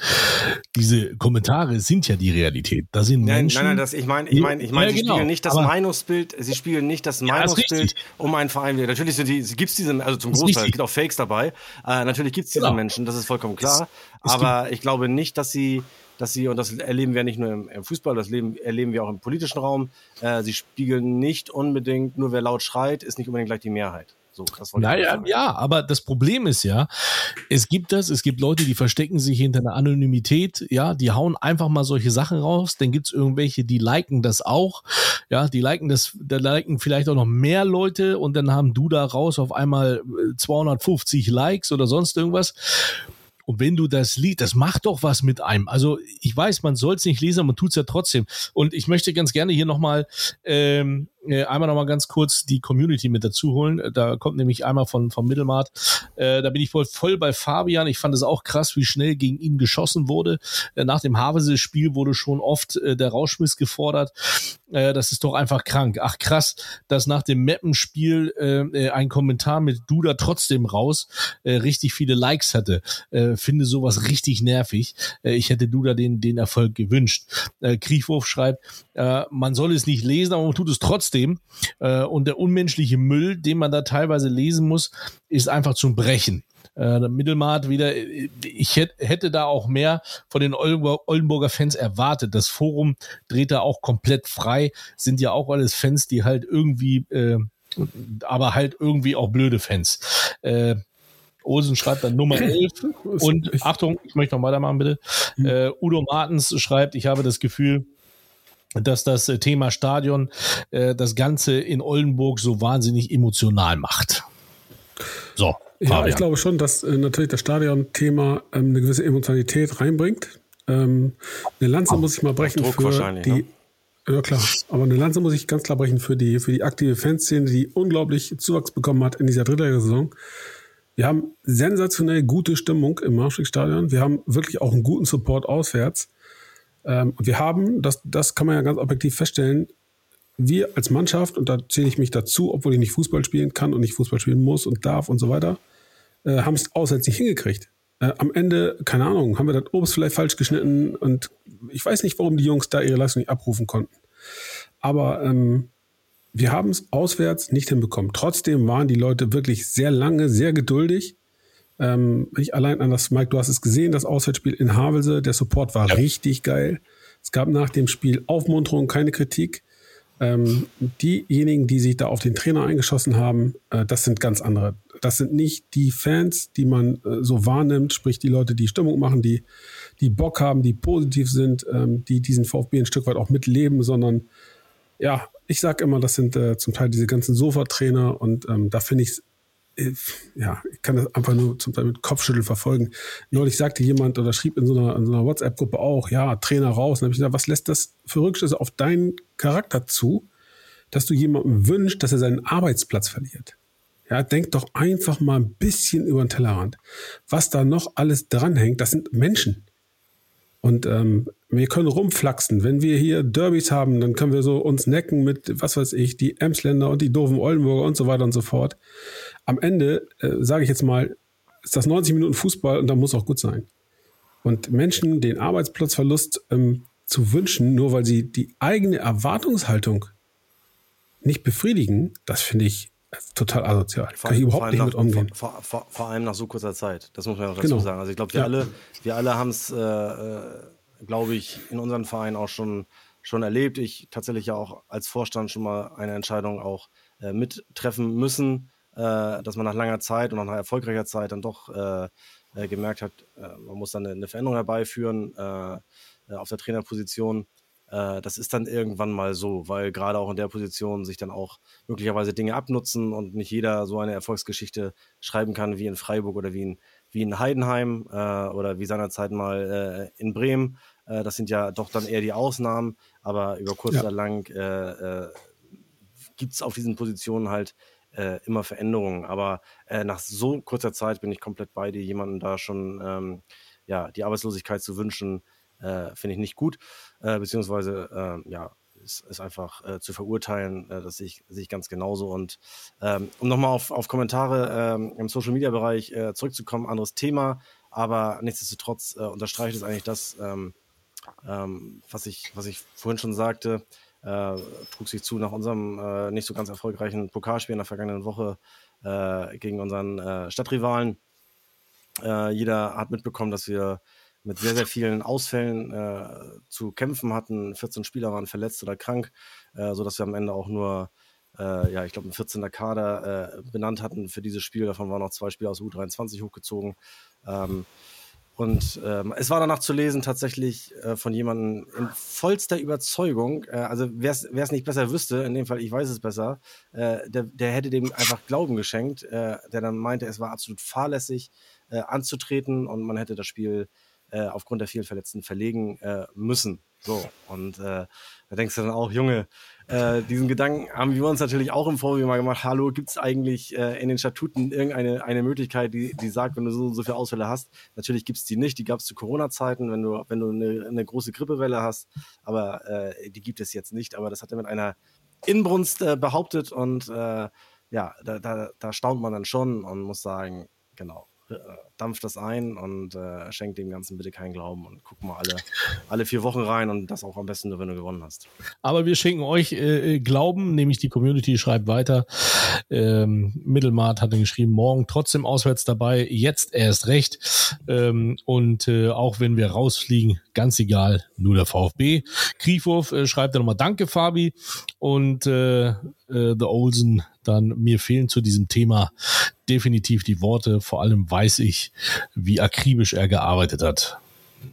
Diese Kommentare sind ja die Realität. Da sind nein, Menschen. Nein, nein, das, ich meine, ich meine, ich meine, ja, sie genau, spiegeln nicht das Meinungsbild, sie spiegeln nicht das Meinungsbild um einen Verein. Natürlich sind die, gibt es diese, also zum Großteil, es gibt auch Fakes dabei. Äh, natürlich gibt es diese genau. Menschen, das ist vollkommen klar. Es, es aber ich glaube nicht, dass sie dass sie, und das erleben wir nicht nur im, im Fußball, das leben, erleben wir auch im politischen Raum, äh, sie spiegeln nicht unbedingt, nur wer laut schreit, ist nicht unbedingt gleich die Mehrheit. So, das naja, ja, aber das Problem ist ja, es gibt das, es gibt Leute, die verstecken sich hinter einer Anonymität, ja, die hauen einfach mal solche Sachen raus, dann gibt's irgendwelche, die liken das auch, ja, die liken das, da liken vielleicht auch noch mehr Leute und dann haben du da raus auf einmal 250 Likes oder sonst irgendwas. Und wenn du das liest, das macht doch was mit einem. Also ich weiß, man soll es nicht lesen, man tut es ja trotzdem. Und ich möchte ganz gerne hier nochmal ähm, äh, einmal noch mal ganz kurz die Community mit dazu holen. Da kommt nämlich einmal von vom Mittelmart. Äh, da bin ich voll, voll bei Fabian. Ich fand es auch krass, wie schnell gegen ihn geschossen wurde. Äh, nach dem Havese-Spiel wurde schon oft äh, der Rauschmiss gefordert. Äh, das ist doch einfach krank. Ach krass, dass nach dem Mappenspiel äh, äh, ein Kommentar mit Duda trotzdem raus äh, richtig viele Likes hatte. Äh, finde sowas richtig nervig. Äh, ich hätte Duda den den Erfolg gewünscht. Äh, Kriechwurf schreibt, äh, man soll es nicht lesen, aber man tut es trotzdem. Äh, und der unmenschliche Müll, den man da teilweise lesen muss, ist einfach zum Brechen. Äh, der Mittelmaat wieder, ich hätte da auch mehr von den Oldenburger Fans erwartet. Das Forum dreht da auch komplett frei, sind ja auch alles Fans, die halt irgendwie, äh, aber halt irgendwie auch blöde Fans. Äh, Olsen schreibt dann Nummer 11. Und Achtung, ich möchte noch weitermachen, bitte. Hm. Äh, Udo Martens schreibt, ich habe das Gefühl, dass das äh, Thema Stadion äh, das Ganze in Oldenburg so wahnsinnig emotional macht. So. Ja, ich glaube schon, dass äh, natürlich das Stadion-Thema ähm, eine gewisse Emotionalität reinbringt. Ähm, eine Lanze muss ich mal brechen Druck für die. Ne? Ja klar, aber eine Lanze muss ich ganz klar brechen für die für die aktive Fanszene, die unglaublich Zuwachs bekommen hat in dieser dritten Saison. Wir haben sensationell gute Stimmung im Marschwegstadion. Wir haben wirklich auch einen guten Support auswärts. Ähm, und wir haben, das, das kann man ja ganz objektiv feststellen, wir als Mannschaft, und da zähle ich mich dazu, obwohl ich nicht Fußball spielen kann und nicht Fußball spielen muss und darf und so weiter, äh, haben es auswärts nicht hingekriegt. Äh, am Ende, keine Ahnung, haben wir das Obst vielleicht falsch geschnitten und ich weiß nicht, warum die Jungs da ihre Leistung nicht abrufen konnten. Aber ähm, wir haben es auswärts nicht hinbekommen. Trotzdem waren die Leute wirklich sehr lange, sehr geduldig. Ähm, ich allein an das, Mike, du hast es gesehen, das Auswärtsspiel in Havelse, der Support war ja. richtig geil. Es gab nach dem Spiel Aufmunterung, keine Kritik. Ähm, diejenigen, die sich da auf den Trainer eingeschossen haben, äh, das sind ganz andere. Das sind nicht die Fans, die man äh, so wahrnimmt, sprich die Leute, die Stimmung machen, die, die Bock haben, die positiv sind, ähm, die diesen VfB ein Stück weit auch mitleben, sondern ja, ich sage immer, das sind äh, zum Teil diese ganzen Sofa-Trainer und ähm, da finde ich es ja, ich kann das einfach nur zum Teil mit Kopfschütteln verfolgen. Neulich sagte jemand oder schrieb in so einer, so einer WhatsApp-Gruppe auch, ja, Trainer raus. Und habe ich gesagt, was lässt das für Rückschlüsse auf deinen Charakter zu, dass du jemandem wünschst, dass er seinen Arbeitsplatz verliert? Ja, denk doch einfach mal ein bisschen über den Tellerrand. Was da noch alles dranhängt, das sind Menschen. Und ähm, wir können rumflaxen. Wenn wir hier Derbys haben, dann können wir so uns necken mit, was weiß ich, die Emsländer und die doofen Oldenburger und so weiter und so fort. Am Ende, äh, sage ich jetzt mal, ist das 90 Minuten Fußball und da muss auch gut sein. Und Menschen den Arbeitsplatzverlust ähm, zu wünschen, nur weil sie die eigene Erwartungshaltung nicht befriedigen, das finde ich total asozial. Vor, Kann ich überhaupt nicht nach, mit umgehen. Vor, vor, vor, allem nach so kurzer Zeit. Das muss man auch dazu genau. sagen. Also ich glaube, wir, ja. alle, wir alle haben es, äh, äh, glaube ich, in unseren Vereinen auch schon, schon erlebt. Ich tatsächlich ja auch als Vorstand schon mal eine Entscheidung auch äh, mittreffen müssen, äh, dass man nach langer Zeit und nach erfolgreicher Zeit dann doch äh, äh, gemerkt hat, man muss dann eine, eine Veränderung herbeiführen auf der Trainerposition äh, das ist dann irgendwann mal so, weil gerade auch in der Position sich dann auch möglicherweise Dinge abnutzen und nicht jeder so eine Erfolgsgeschichte schreiben kann wie in Freiburg oder wie in, wie in Heidenheim äh, oder wie seinerzeit mal äh, in Bremen. Äh, das sind ja doch dann eher die Ausnahmen, aber über kurz ja. oder lang äh, äh, gibt es auf diesen Positionen halt äh, immer Veränderungen. Aber äh, nach so kurzer Zeit bin ich komplett bei dir, jemanden da schon ähm, ja, die Arbeitslosigkeit zu wünschen, äh, finde ich nicht gut, äh, beziehungsweise äh, ja, ist, ist einfach äh, zu verurteilen. Äh, das sehe ich, sehe ich ganz genauso. Und ähm, um nochmal auf, auf Kommentare ähm, im Social Media Bereich zurückzukommen, anderes Thema, aber nichtsdestotrotz unterstreicht es eigentlich das, ähm, ähm, was, ich, was ich vorhin schon sagte. Äh, trug sich zu nach unserem äh, nicht so ganz erfolgreichen Pokalspiel in der vergangenen Woche äh, gegen unseren äh, Stadtrivalen. Äh, jeder hat mitbekommen, dass wir mit sehr, sehr vielen Ausfällen äh, zu kämpfen hatten. 14 Spieler waren verletzt oder krank, äh, sodass wir am Ende auch nur, ja, ich glaube, ein 14er Kader benannt hatten für dieses Spiel. Davon waren noch zwei Spieler aus U23 hochgezogen. Ähm, und ähm, es war danach zu lesen, tatsächlich äh, von jemandem in vollster Überzeugung, äh, also wer es nicht besser wüsste, in dem Fall, ich weiß es besser, äh, der, der hätte dem einfach Glauben geschenkt, äh, der dann meinte, es war absolut fahrlässig äh, anzutreten und man hätte das Spiel äh, aufgrund der vielen Verletzten verlegen äh, müssen. So, und äh, da denkst du dann auch, Junge, äh, diesen Gedanken haben wir uns natürlich auch im Vorwege mal gemacht. Hallo, gibt es eigentlich äh, in den Statuten irgendeine eine Möglichkeit, die, die sagt, wenn du so, so viele Ausfälle hast? Natürlich gibt es die nicht. Die gab es zu Corona-Zeiten, wenn du, wenn du eine, eine große Grippewelle hast. Aber äh, die gibt es jetzt nicht. Aber das hat er mit einer Inbrunst äh, behauptet und äh, ja, da, da, da staunt man dann schon und muss sagen, genau, dampft das ein und äh, schenkt dem Ganzen bitte keinen Glauben und guck mal alle, alle vier Wochen rein und das auch am besten nur, wenn du gewonnen hast. Aber wir schenken euch äh, äh Glauben, nämlich die Community schreibt weiter. Ähm, Mittelmart hat geschrieben, morgen trotzdem auswärts dabei, jetzt erst recht. Ähm, und äh, auch wenn wir rausfliegen, ganz egal, nur der VfB. Kriefhoff äh, schreibt dann nochmal Danke, Fabi. Und äh, äh, The Olsen dann, mir fehlen zu diesem Thema definitiv die Worte. Vor allem weiß ich, wie akribisch er gearbeitet hat.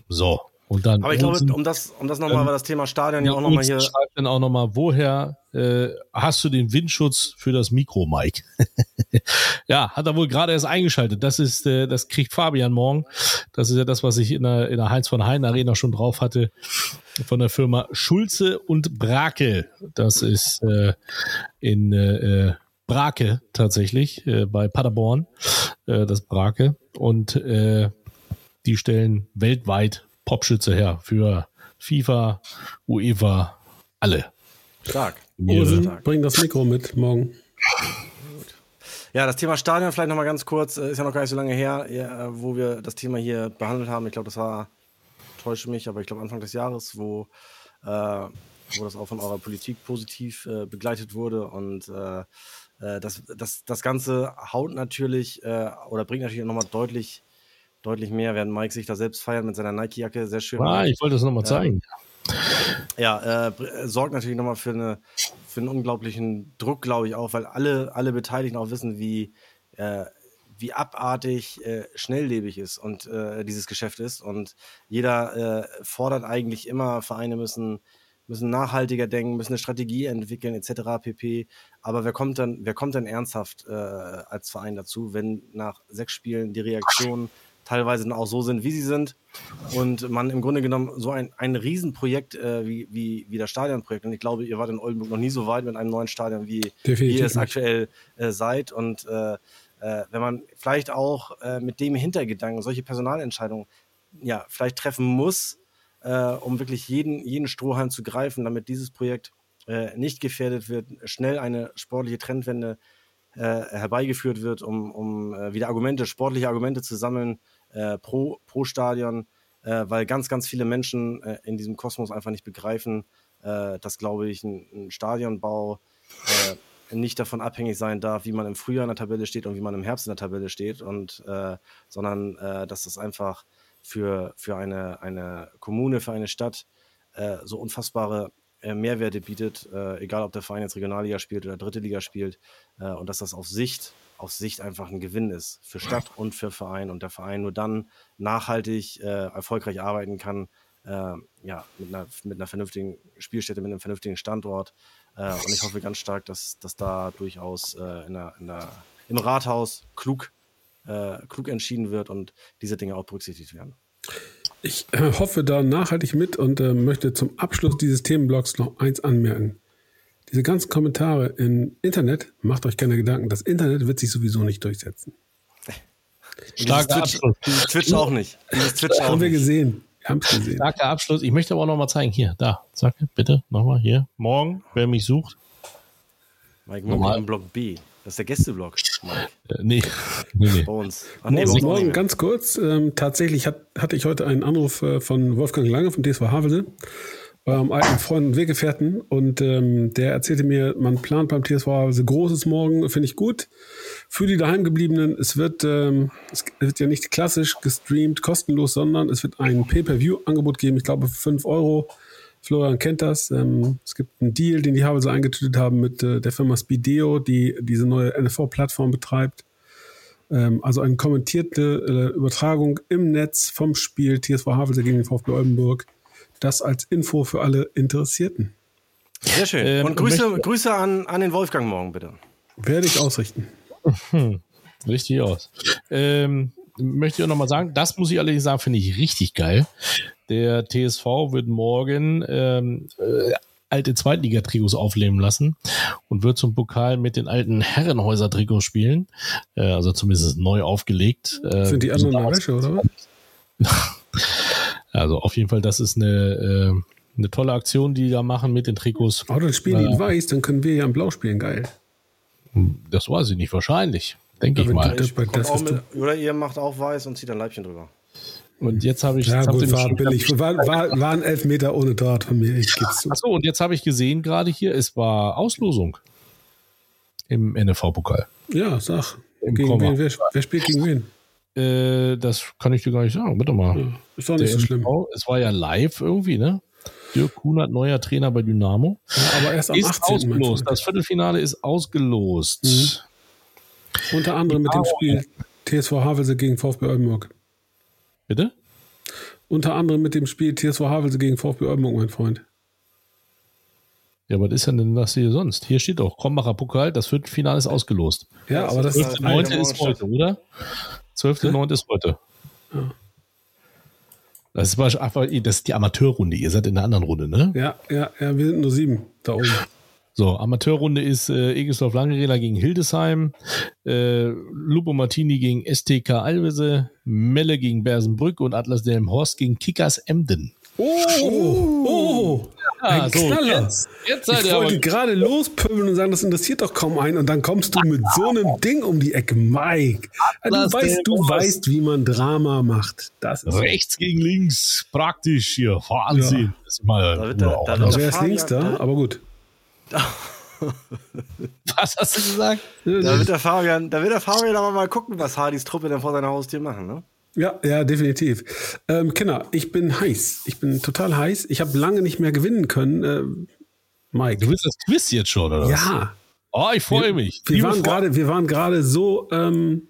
So. Und dann Aber ich glaube, um das, um das nochmal, ähm, weil das Thema Stadion ja, auch nochmal hier. Schreibt dann auch nochmal, woher äh, hast du den Windschutz für das Mikro, Mike? ja, hat er wohl gerade erst eingeschaltet. Das ist, äh, das kriegt Fabian morgen. Das ist ja das, was ich in der, in der Heinz von Hein Arena schon drauf hatte. Von der Firma Schulze und Brake. Das ist äh, in äh, Brake tatsächlich, äh, bei Paderborn, äh, das Brake. Und äh, die stellen weltweit Popschütze her für FIFA, UEFA, alle. Stark. Osen, bring das Mikro mit morgen. Ja, das Thema Stadion vielleicht nochmal ganz kurz, äh, ist ja noch gar nicht so lange her, wo wir das Thema hier behandelt haben. Ich glaube, das war, täusche mich, aber ich glaube Anfang des Jahres, wo, äh, wo das auch von eurer Politik positiv äh, begleitet wurde und äh, äh, das, das, das Ganze haut natürlich äh, oder bringt natürlich nochmal deutlich, deutlich mehr, während Mike sich da selbst feiert mit seiner Nike-Jacke. Sehr schön. Ah, ich wollte das nochmal zeigen. Ja, äh, sorgt natürlich nochmal für eine, für einen unglaublichen Druck, glaube ich auch, weil alle, alle Beteiligten auch wissen, wie, äh, wie abartig äh, schnelllebig ist und äh, dieses Geschäft ist. Und jeder äh, fordert eigentlich immer, Vereine müssen, müssen nachhaltiger denken, müssen eine Strategie entwickeln, etc. pp. Aber wer kommt dann, wer kommt dann ernsthaft äh, als Verein dazu, wenn nach sechs Spielen die Reaktionen teilweise dann auch so sind, wie sie sind und man im Grunde genommen so ein, ein Riesenprojekt äh, wie, wie, wie das Stadionprojekt und ich glaube, ihr wart in Oldenburg noch nie so weit mit einem neuen Stadion, wie, wie ihr es aktuell äh, seid und äh, äh, wenn man vielleicht auch äh, mit dem Hintergedanken solche Personalentscheidungen ja vielleicht treffen muss, äh, um wirklich jeden, jeden Strohhalm zu greifen, damit dieses Projekt äh, nicht gefährdet wird, schnell eine sportliche Trendwende äh, herbeigeführt wird, um, um äh, wieder Argumente, sportliche Argumente zu sammeln pro, pro Stadion, weil ganz, ganz viele Menschen in diesem Kosmos einfach nicht begreifen, dass, glaube ich, ein, ein Stadionbau nicht davon abhängig sein darf, wie man im Frühjahr in der Tabelle steht und wie man im Herbst in der Tabelle steht, und äh, sondern äh, dass das einfach für, für eine, eine Kommune, für eine Stadt äh, so unfassbare äh, Mehrwerte bietet, äh, egal ob der Verein jetzt Regionalliga spielt oder Dritte Liga spielt, äh, und dass das auf Sicht, auf Sicht einfach ein Gewinn ist für Stadt und für Verein und der Verein nur dann nachhaltig erfolgreich arbeiten kann, ja, mit einer, mit einer vernünftigen Spielstätte, mit einem vernünftigen Standort, äh, und ich hoffe ganz stark, dass, dass da durchaus äh, in der, in der, im Rathaus klug, äh, klug entschieden wird und diese Dinge auch berücksichtigt werden. Ich äh, hoffe da nachhaltig mit und äh, möchte zum Abschluss dieses Themenblocks noch eins anmerken. Diese ganzen Kommentare im Internet, macht euch keine Gedanken, das Internet wird sich sowieso nicht durchsetzen. Starker Abschluss. Twitch auch nicht. Twitch auch haben wir gesehen. Wir gesehen. Starker Abschluss. Ich möchte aber auch noch mal zeigen. Hier, da. Zack, bitte. Nochmal hier. Morgen, wer mich sucht. Mike, Nochmal. im Block B. Das ist der Gästeblock, Mike. Äh, nee. nee, nee. Bei uns. Ach, nee, morgen, morgen ganz kurz. Ähm, tatsächlich hat, hatte ich heute einen Anruf äh, von Wolfgang Lange vom DSV Havelse eurem alten Freund und Weggefährten. Und ähm, der erzählte mir, man plant beim TSV also Großes morgen, finde ich gut. Für die daheimgebliebenen, es wird, ähm, es wird ja nicht klassisch gestreamt, kostenlos, sondern es wird ein Pay-Per-View-Angebot geben, ich glaube für 5 Euro. Florian kennt das. Ähm, es gibt einen Deal, den die Havelse eingetütet haben mit äh, der Firma Speedeo, die diese neue NFV-Plattform betreibt. Ähm, also eine kommentierte äh, Übertragung im Netz vom Spiel TSV Havelse gegen den VfB Oldenburg das als Info für alle Interessierten. Sehr schön. Ähm, und Grüße, Grüße an, an den Wolfgang morgen, bitte. Werde ich ausrichten. Hm, richtig aus. Ähm, möchte ich auch nochmal sagen, das muss ich allerdings sagen, finde ich richtig geil. Der TSV wird morgen ähm, äh, alte Zweitliga-Trikots aufleben lassen und wird zum Pokal mit den alten Herrenhäuser-Trikots spielen. Äh, also zumindest neu aufgelegt. Äh, Sind die anderen Wäsche, oder was? Also auf jeden Fall, das ist eine, äh, eine tolle Aktion, die die da machen mit den Trikots. Oh, dann spielen die in äh, weiß, dann können wir ja in blau spielen, geil. Das weiß ich nicht, wahrscheinlich. Denke ich mal. Ich mit, oder ihr macht auch weiß und zieht ein Leibchen drüber. Und jetzt habe ich. Ja, gut, war billig. War, war, waren elf Meter ohne Tat von mir. Ich Achso, und jetzt habe ich gesehen, gerade hier, es war Auslosung im NFV-Pokal. Ja, sag. Im gegen wen, wer, wer spielt gegen wen? Äh, das kann ich dir gar nicht sagen. Bitte mal. Ja, ist doch nicht so schlimm. es war ja live irgendwie, ne? Dirk Kunert, neuer Trainer bei Dynamo. Ja, aber erst am ist 18. Ausgelost. Das Viertelfinale ist ausgelost. Mhm. Unter anderem mit dem Spiel TSV Havelse gegen VfB Oldenburg. Bitte? Unter anderem mit dem Spiel TSV Havelse gegen VfB Oldenburg, mein Freund. Ja, was ist denn das hier sonst? Hier steht doch, Krombacher Pokal, das Viertelfinale ist ausgelost. Ja, aber das, das ist, 9. ist heute, oder? 12.9. ist heute. Ja. Das ist, einfach, das ist die Amateurrunde. Ihr seid in der anderen Runde, ne? Ja, ja, ja, wir sind nur sieben da oben. So, Amateurrunde ist äh, Egesdorf Langerela gegen Hildesheim, äh, Lupo Martini gegen STK Alvese, Melle gegen Bersenbrück und Atlas Delmenhorst gegen Kickers Emden. Oh, oh, oh. ein ja, so, Knaller. Jetzt, jetzt ich wollte gerade lospöbeln und sagen, das interessiert doch kaum einen und dann kommst du mit so einem Ding um die Ecke, Mike. Du weißt, du weißt, wie man Drama macht. Das Rechts gegen links, praktisch hier, Wahnsinn. Ja. Das ist mal, da wird der, da wird wer ist links da? Aber gut. was hast du gesagt? Da wird der Fabian, da wird der Fabian aber mal gucken, was Hardys Truppe denn vor seiner Haustür machen, ne? Ja, ja, definitiv. Ähm, Kinder, ich bin heiß. Ich bin total heiß. Ich habe lange nicht mehr gewinnen können. Äh, Mike. Du willst das Quiz jetzt schon, oder? Ja. Oh, ich freue mich. Wir waren, grade, wir waren gerade so, ähm,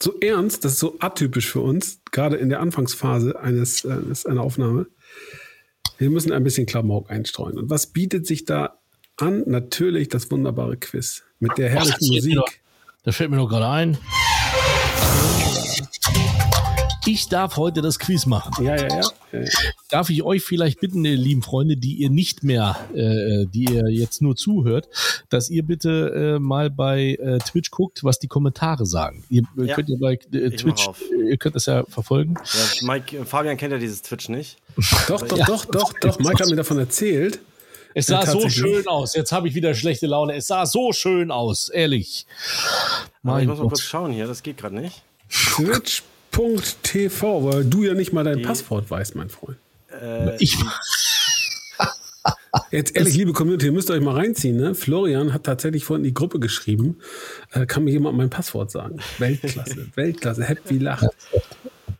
so ernst, das ist so atypisch für uns, gerade in der Anfangsphase eines, äh, einer Aufnahme. Wir müssen ein bisschen Klamauk einstreuen. Und was bietet sich da an? Natürlich das wunderbare Quiz mit der herrlichen Ach, Musik. Doch, da fällt mir noch gerade ein. Ich darf heute das Quiz machen. Ja, ja, ja, ja, ja. Darf ich euch vielleicht bitten, ihr lieben Freunde, die ihr nicht mehr, äh, die ihr jetzt nur zuhört, dass ihr bitte äh, mal bei äh, Twitch guckt, was die Kommentare sagen. Ihr Ja. könnt ihr bei äh, Twitch, ihr könnt das ja verfolgen. Ja, Mike, Fabian kennt ja dieses Twitch nicht. Doch, doch, doch, doch, doch. Mike hat mir davon erzählt. Es sah so schön aus. Jetzt habe ich wieder schlechte Laune. Es sah so schön aus, ehrlich. Mein ich muss mal kurz schauen hier, das geht gerade nicht. Twitch.tv, weil du ja nicht mal dein Die- Passwort weißt, mein Freund. Äh, Ich, Jetzt ehrlich, liebe Community, ihr müsst euch mal reinziehen. Ne? Florian hat tatsächlich vorhin in die Gruppe geschrieben. Äh, kann mir jemand mein Passwort sagen? Weltklasse, Weltklasse. Happy lacht.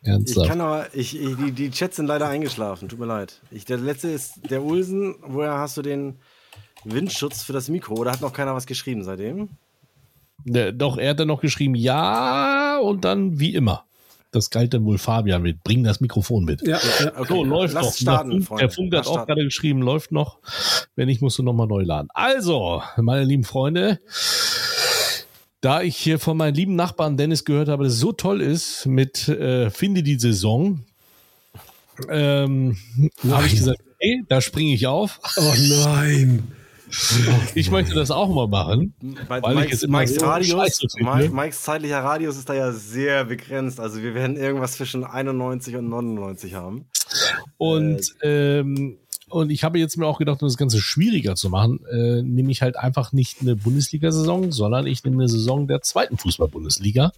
Ich ernsthaft. kann aber, ich, ich, die, die Chats sind leider eingeschlafen, tut mir leid. Ich, der letzte ist der Ulsen. Woher hast du den Windschutz für das Mikro? Oder hat noch keiner was geschrieben seitdem? Ne, Doch, er hat dann noch geschrieben, ja, und dann wie immer. Das galt dann wohl Fabian mit. Bring das Mikrofon mit. Ja, ja. Okay, So, läuft lass noch. starten, der Funk, Freunde. der Funk hat Lass auch starten. gerade geschrieben, läuft noch. Wenn nicht, musst du nochmal neu laden. Also, meine lieben Freunde, da ich hier von meinem lieben Nachbarn Dennis gehört habe, dass es so toll ist mit äh, Finde die Saison, ähm, habe ich gesagt, hey, da springe ich auf. Oh nein. Ich möchte das auch mal machen. Bei Weil Mikes, Mikes so Radius. Mike, Mikes zeitlicher Radius ist da ja sehr begrenzt. Also wir werden irgendwas zwischen 91 und 99 haben. Und, ähm, und ich habe jetzt mir auch gedacht, um das Ganze schwieriger zu machen, äh, nehme ich halt einfach nicht eine Bundesliga-Saison, sondern ich nehme eine Saison der zweiten Fußball-Bundesliga,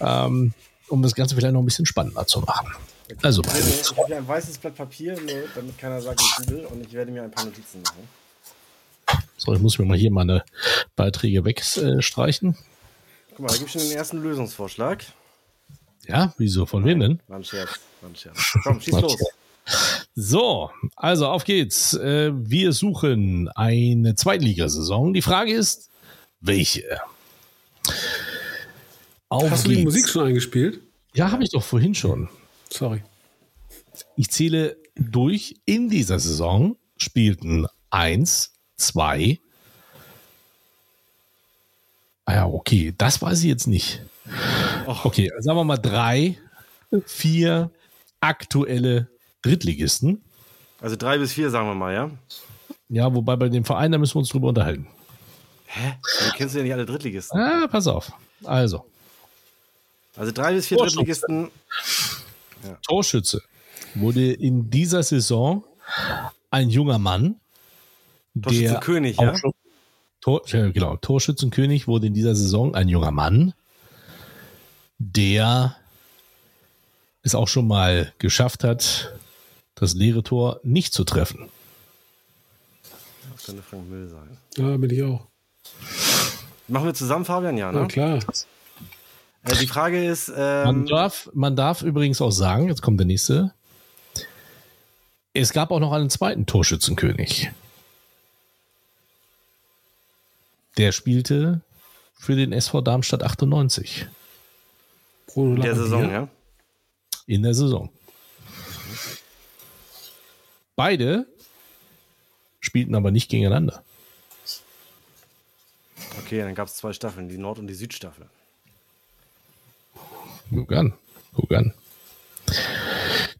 ähm, um das Ganze vielleicht noch ein bisschen spannender zu machen. Also, Ich habe hier ein weißes Blatt Papier, damit keiner sagt, ich google und ich werde mir ein paar Notizen machen. so, ich muss mir mal hier meine Beiträge wegstreichen. Guck mal, da gibt es schon den ersten Lösungsvorschlag. Ja, wieso? Von wem denn? War ein Scherz. War ein Scherz. Komm, schieß los. So, also auf geht's. Äh, wir suchen eine Zweitligasaison. Die Frage ist, welche? Auf Hast du die geht's. Musik schon eingespielt? Ja, habe ich doch vorhin schon. Sorry. Ich zähle durch. In dieser Saison spielten eins, zwei. Ah ja, okay, das weiß ich jetzt nicht. Okay, sagen wir mal drei, vier aktuelle Drittligisten. Also drei bis vier, sagen wir mal, ja? Ja, wobei bei dem Verein, da müssen wir uns drüber unterhalten. Hä? Du kennst ja nicht alle Drittligisten. Ah, pass auf. Also, Also drei bis vier Oh, Drittligisten. Torschütze wurde in dieser Saison ein junger Mann, der Torschützenkönig, ja? schon, Tor, ja, genau, Torschützenkönig wurde in dieser Saison ein junger Mann, der es auch schon mal geschafft hat, das leere Tor nicht zu treffen. Das könnte Frank Müll sein. Ja, bin ich auch. Machen wir zusammen, Fabian? Ja, Na ne? klar. Äh, die Frage ist, Man, ähm, darf, man darf übrigens auch sagen, jetzt kommt der nächste, es gab auch noch einen zweiten Torschützenkönig. Der spielte für den SV Darmstadt 98 Bruno in der. Saison, ja? in der Saison. Beide spielten aber nicht gegeneinander. Okay, dann gab es zwei Staffeln, die Nord- und die Südstaffel. Guck an, guck an.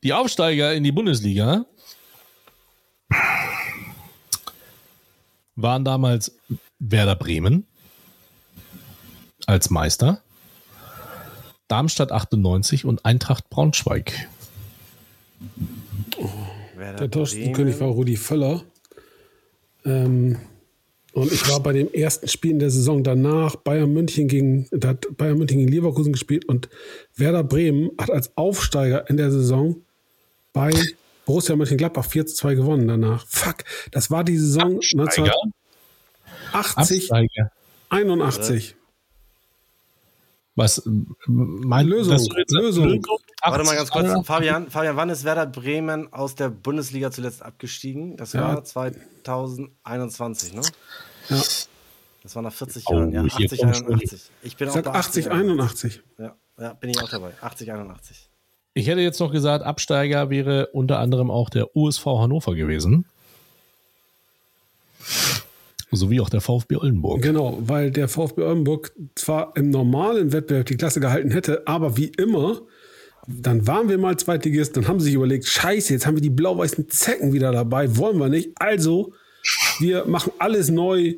Die Aufsteiger in die Bundesliga waren damals Werder Bremen als Meister, Darmstadt 98 und Eintracht Braunschweig. Der Torschützenkönig war Rudi Völler. Ähm, und ich war bei dem ersten Spiel in der Saison danach Bayern München gegen, da hat Bayern München gegen Leverkusen gespielt und Werder Bremen hat als Aufsteiger in der Saison bei Borussia Mönchengladbach 4 zu 2 gewonnen danach. Fuck, das war die Saison Absteiger? 1980, Absteiger. 81. Was ähm, mein Lösung, du jetzt- Lösung. Warte mal ganz kurz, Fabian, Fabian, wann ist Werder Bremen aus der Bundesliga zuletzt abgestiegen? Das war ja. 2021, ne? Ja. Das war nach 40 oh, Jahren, ja. 80, 81. Ich bin ich auch 80, 81. Ja, ja, bin ich auch dabei. 80, 81. Ich hätte jetzt noch gesagt, Absteiger wäre unter anderem auch der USV Hannover gewesen. Sowie auch der VfB Oldenburg. Genau, weil der VfB Oldenburg zwar im normalen Wettbewerb die Klasse gehalten hätte, aber wie immer, dann waren wir mal Zweitligist, dann haben sie sich überlegt, scheiße, jetzt haben wir die blau-weißen Zecken wieder dabei, wollen wir nicht. Also, wir machen alles neu,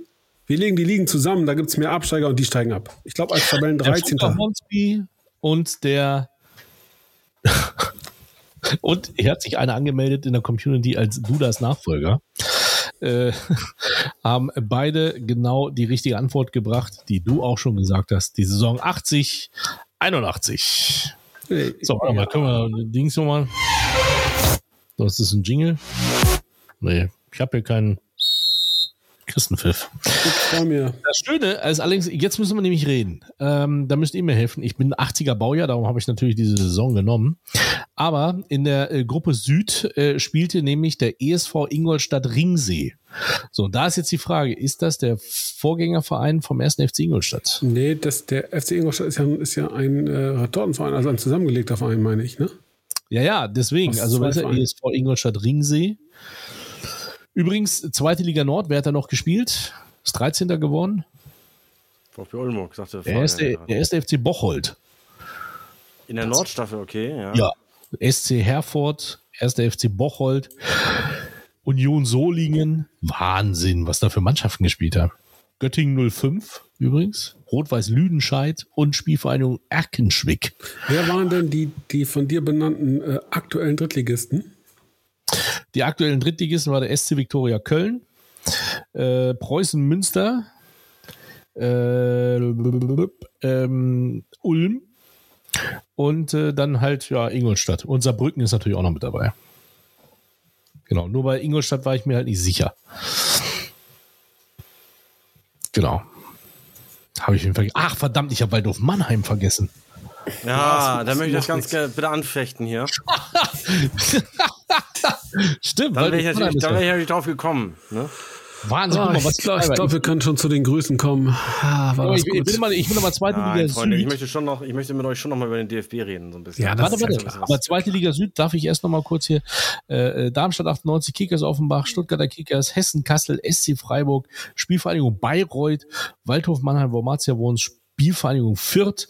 wir legen die Ligen zusammen, da gibt es mehr Absteiger und die steigen ab. Ich glaube, als Tabellen 13. Der und der und hier hat sich einer angemeldet in der Community als Dudas Nachfolger. Äh, haben beide genau die richtige Antwort gebracht, die du auch schon gesagt hast. Die Saison 80, 81. So, warte mal, können wir Dings nochmal. So, ist das ein Jingle? Nee, ich habe hier keinen. Christenpfiff. Das Schöne ist allerdings, jetzt müssen wir nämlich reden. Ähm, da müsst ihr mir helfen. Ich bin 80er Baujahr, darum habe ich natürlich diese Saison genommen. Aber in der äh, Gruppe Süd äh, spielte nämlich der ESV Ingolstadt Ringsee. So, da ist jetzt die Frage, ist das der Vorgängerverein vom ersten FC Ingolstadt? Nee, das, der FC Ingolstadt ist ja, ist ja ein äh, Retortenverein, also ein zusammengelegter Verein, meine ich, ne? Ja, ja, deswegen. Also, was ist der ESV Ingolstadt Ringsee? Übrigens, zweite Liga Nord, wer hat da noch gespielt? Ist 13. geworden. VfB Oldenburg, sagte der erste, der erste FC Bocholt. In der Nordstaffel, okay, ja. Ja, SC Herford, erster FC Bocholt, Union Solingen. Wahnsinn, was da für Mannschaften gespielt haben. Göttingen 05 übrigens, Rot-Weiß Lüdenscheid und Spielvereinigung Erkenschwick. Wer waren denn die, die von dir benannten äh, aktuellen Drittligisten? Die aktuellen Drittligisten war der SC Viktoria Köln, äh, Preußen Münster, äh, ähm, Ulm und äh, dann halt ja Ingolstadt. Und Saarbrücken ist natürlich auch noch mit dabei. Genau, nur bei Ingolstadt war ich mir halt nicht sicher. Genau. Habe ich ihn vergessen. Ach, verdammt, ich habe Waldorf Mannheim vergessen. Ja, da möchte ich das ganz gerne bitte anfechten hier. Stimmt. Dann wäre ich natürlich, dann wäre ich drauf gekommen. Ne? Wahnsinn, oh, mal, was ich glaube, glaub, wir können schon zu den Grüßen kommen. Ah, ich, ich, bin mal, ich bin aber zweite Nein, Liga Freunde, Süd. Ich möchte, schon noch, ich möchte mit euch schon noch mal über den DFB reden, so ein bisschen. Ja, warte, warte. Ja aber zweite Liga Süd darf ich erst noch mal kurz hier. Äh, äh Darmstadt 98, Kickers Offenbach, Stuttgarter Kickers, Hessen, Kassel, SC Freiburg, Spielvereinigung Bayreuth, Waldhof Mannheim, Wormatia Wohns, Spielvereinigung Fürth,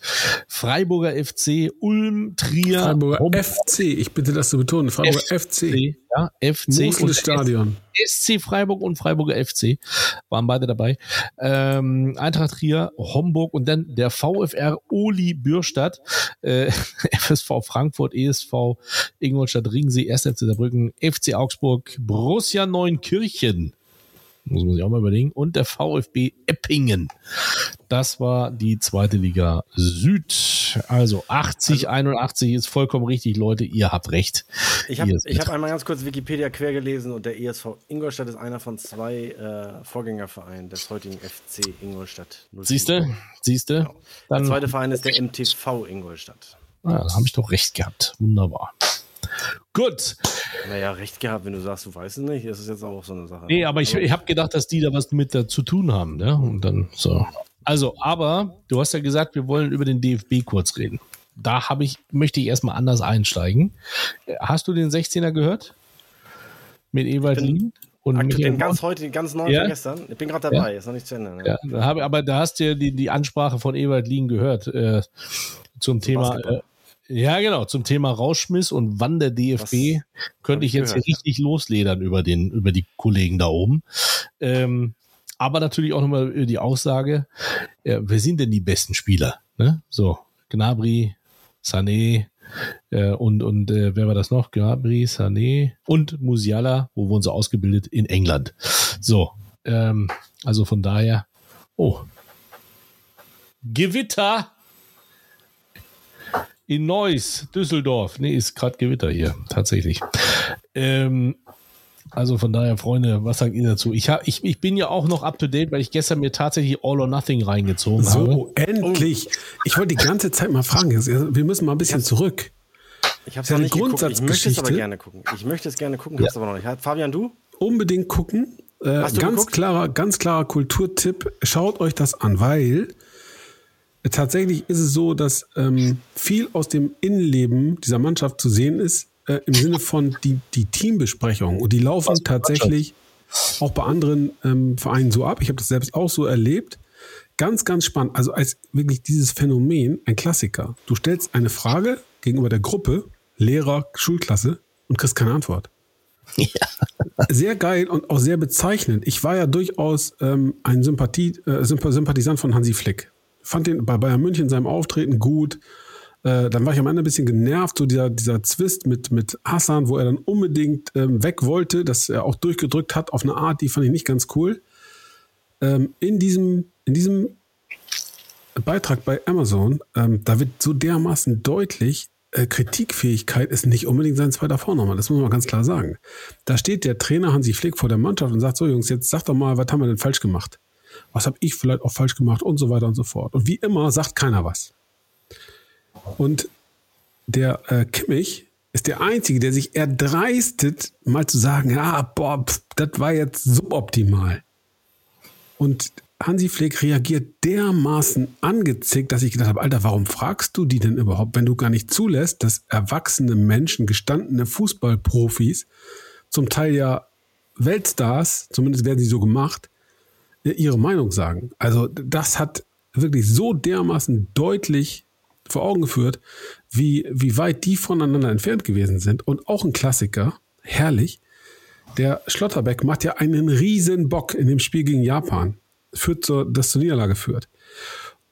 Freiburger FC, Ulm, Trier. Freiburger Hom FC, ich bitte das zu betonen. Freiburger FC. FC. Ja, FC. und Stadion. SC Freiburg und Freiburger FC waren beide dabei. Ähm, Eintracht Trier, Homburg und dann der VfR Oli Bürstadt, äh, FSV Frankfurt, ESV Ingolstadt Ringsee, 1. FC Saarbrücken, FC Augsburg, Borussia Neunkirchen muss man sich auch mal überlegen. Und der VfB Eppingen. Das war die zweite Liga Süd. Also 80, also, 81 ist vollkommen richtig, Leute. Ihr habt recht. Ich habe hab einmal ganz kurz Wikipedia quer gelesen und der ESV Ingolstadt ist einer von zwei äh, Vorgängervereinen des heutigen FC Ingolstadt. Siehste, siehste. Genau. Der zweite Verein ist der MTV Ingolstadt. Ja, da habe ich doch recht gehabt. Wunderbar. Gut. Naja, recht gehabt, wenn du sagst, du weißt es nicht, ist es jetzt auch so eine Sache. Nee, aber ich, ich habe gedacht, dass die da was mit zu tun haben, ne? Und dann so. Also, aber du hast ja gesagt, wir wollen über den DFB kurz reden. Da habe ich, möchte ich erstmal anders einsteigen. Hast du den 16er gehört? Mit Ewald Lien? Und den ganz heute, ganz neu ja? gestern. Ich bin gerade dabei, ja? ist noch nicht zu Ende. Ne? Ja, da hab, aber da hast du ja die, die Ansprache von Ewald Lien gehört äh, zum Thema äh, ja, genau, zum Thema Rauschmiss und wann der DFB Was könnte ich jetzt gehört, richtig losledern über den, über die Kollegen da oben. Ähm, aber natürlich auch nochmal die Aussage, ja, wer sind denn die besten Spieler? Ne? So, Gnabry, Sané äh, und, und äh, wer war das noch? Gnabry, Sané und Musiala, wo wurden sie ausgebildet? In England. So, ähm, also von daher, oh, Gewitter in Neuss, Düsseldorf. Nee, ist gerade Gewitter hier, tatsächlich. Ähm, also von daher, Freunde, was sagt ihr dazu? Ich, hab, ich, ich bin ja auch noch up to date, weil ich gestern mir tatsächlich All or Nothing reingezogen so, habe. So, endlich. Ich wollte die ganze Zeit mal fragen. Wir müssen mal ein bisschen ja. zurück. Ich habe es noch nicht geguckt. Ich möchte es aber gerne gucken. Ich möchte es gerne gucken, ja. hab's aber noch nicht. Fabian, du? Unbedingt gucken. Äh, ganz geguckt? klarer, ganz klarer Kulturtipp. Schaut euch das an, weil tatsächlich ist es so, dass ähm, viel aus dem Innenleben dieser Mannschaft zu sehen ist, äh, im Sinne von die, die Teambesprechungen. Und die laufen tatsächlich auch bei anderen ähm, Vereinen so ab. Ich habe das selbst auch so erlebt. Ganz, ganz spannend. Also als wirklich dieses Phänomen, ein Klassiker. Du stellst eine Frage gegenüber der Gruppe, Lehrer, Schulklasse und kriegst keine Antwort. Ja. Sehr geil und auch sehr bezeichnend. Ich war ja durchaus ähm, ein Sympathie, äh, Sympathisant von Hansi Flick. Fand den bei Bayern München seinem Auftreten gut. Äh, dann war ich am Ende ein bisschen genervt, so dieser, dieser Zwist mit, mit Hassan, wo er dann unbedingt ähm, weg wollte, dass er auch durchgedrückt hat auf eine Art, die fand ich nicht ganz cool. Ähm, in, diesem, in diesem Beitrag bei Amazon, ähm, da wird so dermaßen deutlich, äh, Kritikfähigkeit ist nicht unbedingt sein zweiter Vorname. Das muss man ganz klar sagen. Da steht der Trainer Hansi Flick vor der Mannschaft und sagt: So, Jungs, jetzt sag doch mal, was haben wir denn falsch gemacht? Was habe ich vielleicht auch falsch gemacht und so weiter und so fort. Und wie immer sagt keiner was. Und der äh, Kimmich ist der Einzige, der sich erdreistet, mal zu sagen: Ja, boah, das war jetzt suboptimal. Und Hansi Flick reagiert dermaßen angezickt, dass ich gedacht habe, Alter, warum fragst du die denn überhaupt, wenn du gar nicht zulässt, dass erwachsene Menschen, gestandene Fußballprofis, zum Teil ja Weltstars, zumindest werden sie so gemacht, ihre Meinung sagen. Also das hat wirklich so dermaßen deutlich vor Augen geführt, wie, wie weit die voneinander entfernt gewesen sind. Und auch ein Klassiker, herrlich, der Schlotterbeck macht ja einen riesen Bock in dem Spiel gegen Japan führt zur, das zur Niederlage führt.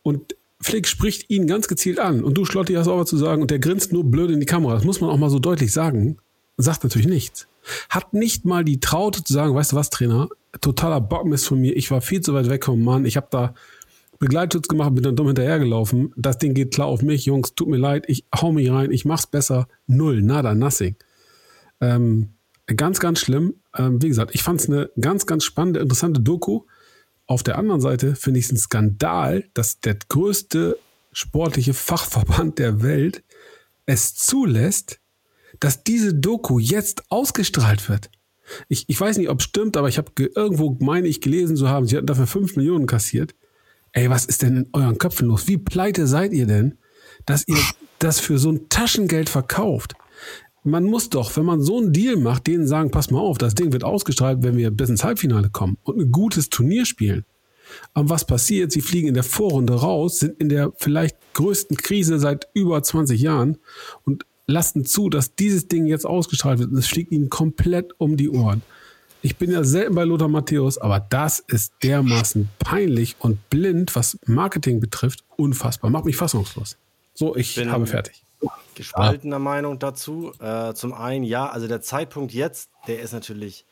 Und Flick spricht ihn ganz gezielt an und du Schlotti hast auch was zu sagen und der grinst nur blöd in die Kamera. Das muss man auch mal so deutlich sagen. Sagt natürlich nichts. Hat nicht mal die Traute zu sagen, weißt du was, Trainer, totaler Bockmist von mir. Ich war viel zu weit weg vom Mann. Ich habe da Begleitschutz gemacht, bin dann dumm hinterhergelaufen. Das Ding geht klar auf mich, Jungs, tut mir leid, ich hau mich rein, ich mach's besser. Null, nada, nothing. Ähm, ganz, ganz schlimm. Ähm, wie gesagt, ich fand's eine ganz, ganz spannende, interessante Doku. Auf der anderen Seite finde ich es ein Skandal, dass der größte sportliche Fachverband der Welt es zulässt, dass diese Doku jetzt ausgestrahlt wird. Ich, ich weiß nicht, ob es stimmt, aber ich habe irgendwo, meine ich, gelesen zu haben, sie hatten dafür 5 Millionen kassiert. Ey, was ist denn in euren Köpfen los? Wie pleite seid ihr denn, dass ihr das für so ein Taschengeld verkauft? man muss doch, wenn man so einen Deal macht, denen sagen, pass mal auf, das Ding wird ausgestrahlt, wenn wir bis ins Halbfinale kommen und ein gutes Turnier spielen. Aber was passiert? Sie fliegen in der Vorrunde raus, sind in der vielleicht größten Krise seit über 20 Jahren und lassen zu, dass dieses Ding jetzt ausgestrahlt wird. Und es fliegt ihnen komplett um die Ohren. Ich bin ja selten bei Lothar Matthäus, aber das ist dermaßen peinlich und blind, was Marketing betrifft, unfassbar. Macht mich fassungslos. So, ich bin, habe fertig gespaltener ah. Meinung dazu. Äh, zum einen, ja, also der Zeitpunkt jetzt, der ist natürlich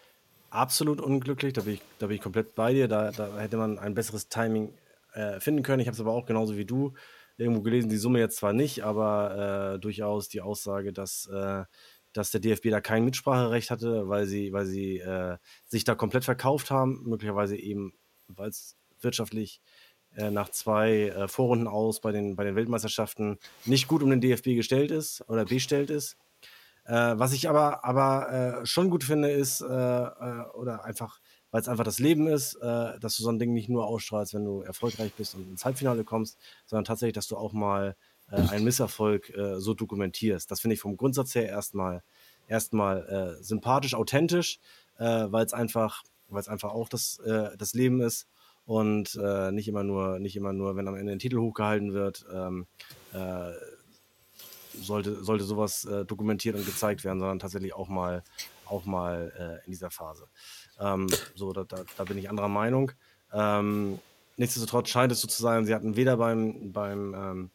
absolut unglücklich. Da bin ich, da bin ich komplett bei dir. Da, da hätte man ein besseres Timing äh, finden können. Ich habe es aber auch genauso wie du irgendwo gelesen, die Summe jetzt zwar nicht, aber äh, durchaus die Aussage, dass, äh, dass der DFB da kein Mitspracherecht hatte, weil sie, weil sie äh, sich da komplett verkauft haben, möglicherweise eben, weil es wirtschaftlich äh, nach zwei äh, Vorrunden aus bei den, bei den Weltmeisterschaften nicht gut um den DFB gestellt ist oder bestellt ist. Äh, was ich aber, aber schon gut finde, ist, oder einfach, weil es einfach das Leben ist, dass du so ein Ding nicht nur ausstrahlst, wenn du erfolgreich bist und ins Halbfinale kommst, sondern tatsächlich, dass du auch mal einen Misserfolg so dokumentierst. Das finde ich vom Grundsatz her erstmal erstmal sympathisch, authentisch, weil es einfach, einfach auch das, das Leben ist und äh, nicht immer nur, nicht immer nur, wenn am Ende ein Titel hochgehalten wird, ähm, äh, sollte, sollte sowas äh, dokumentiert und gezeigt werden, sondern tatsächlich auch mal, auch mal äh, in dieser Phase. Ähm, so, da, da, da, bin ich anderer Meinung. Ähm, nichtsdestotrotz scheint es so zu sein, sie hatten weder beim, beim, ähm,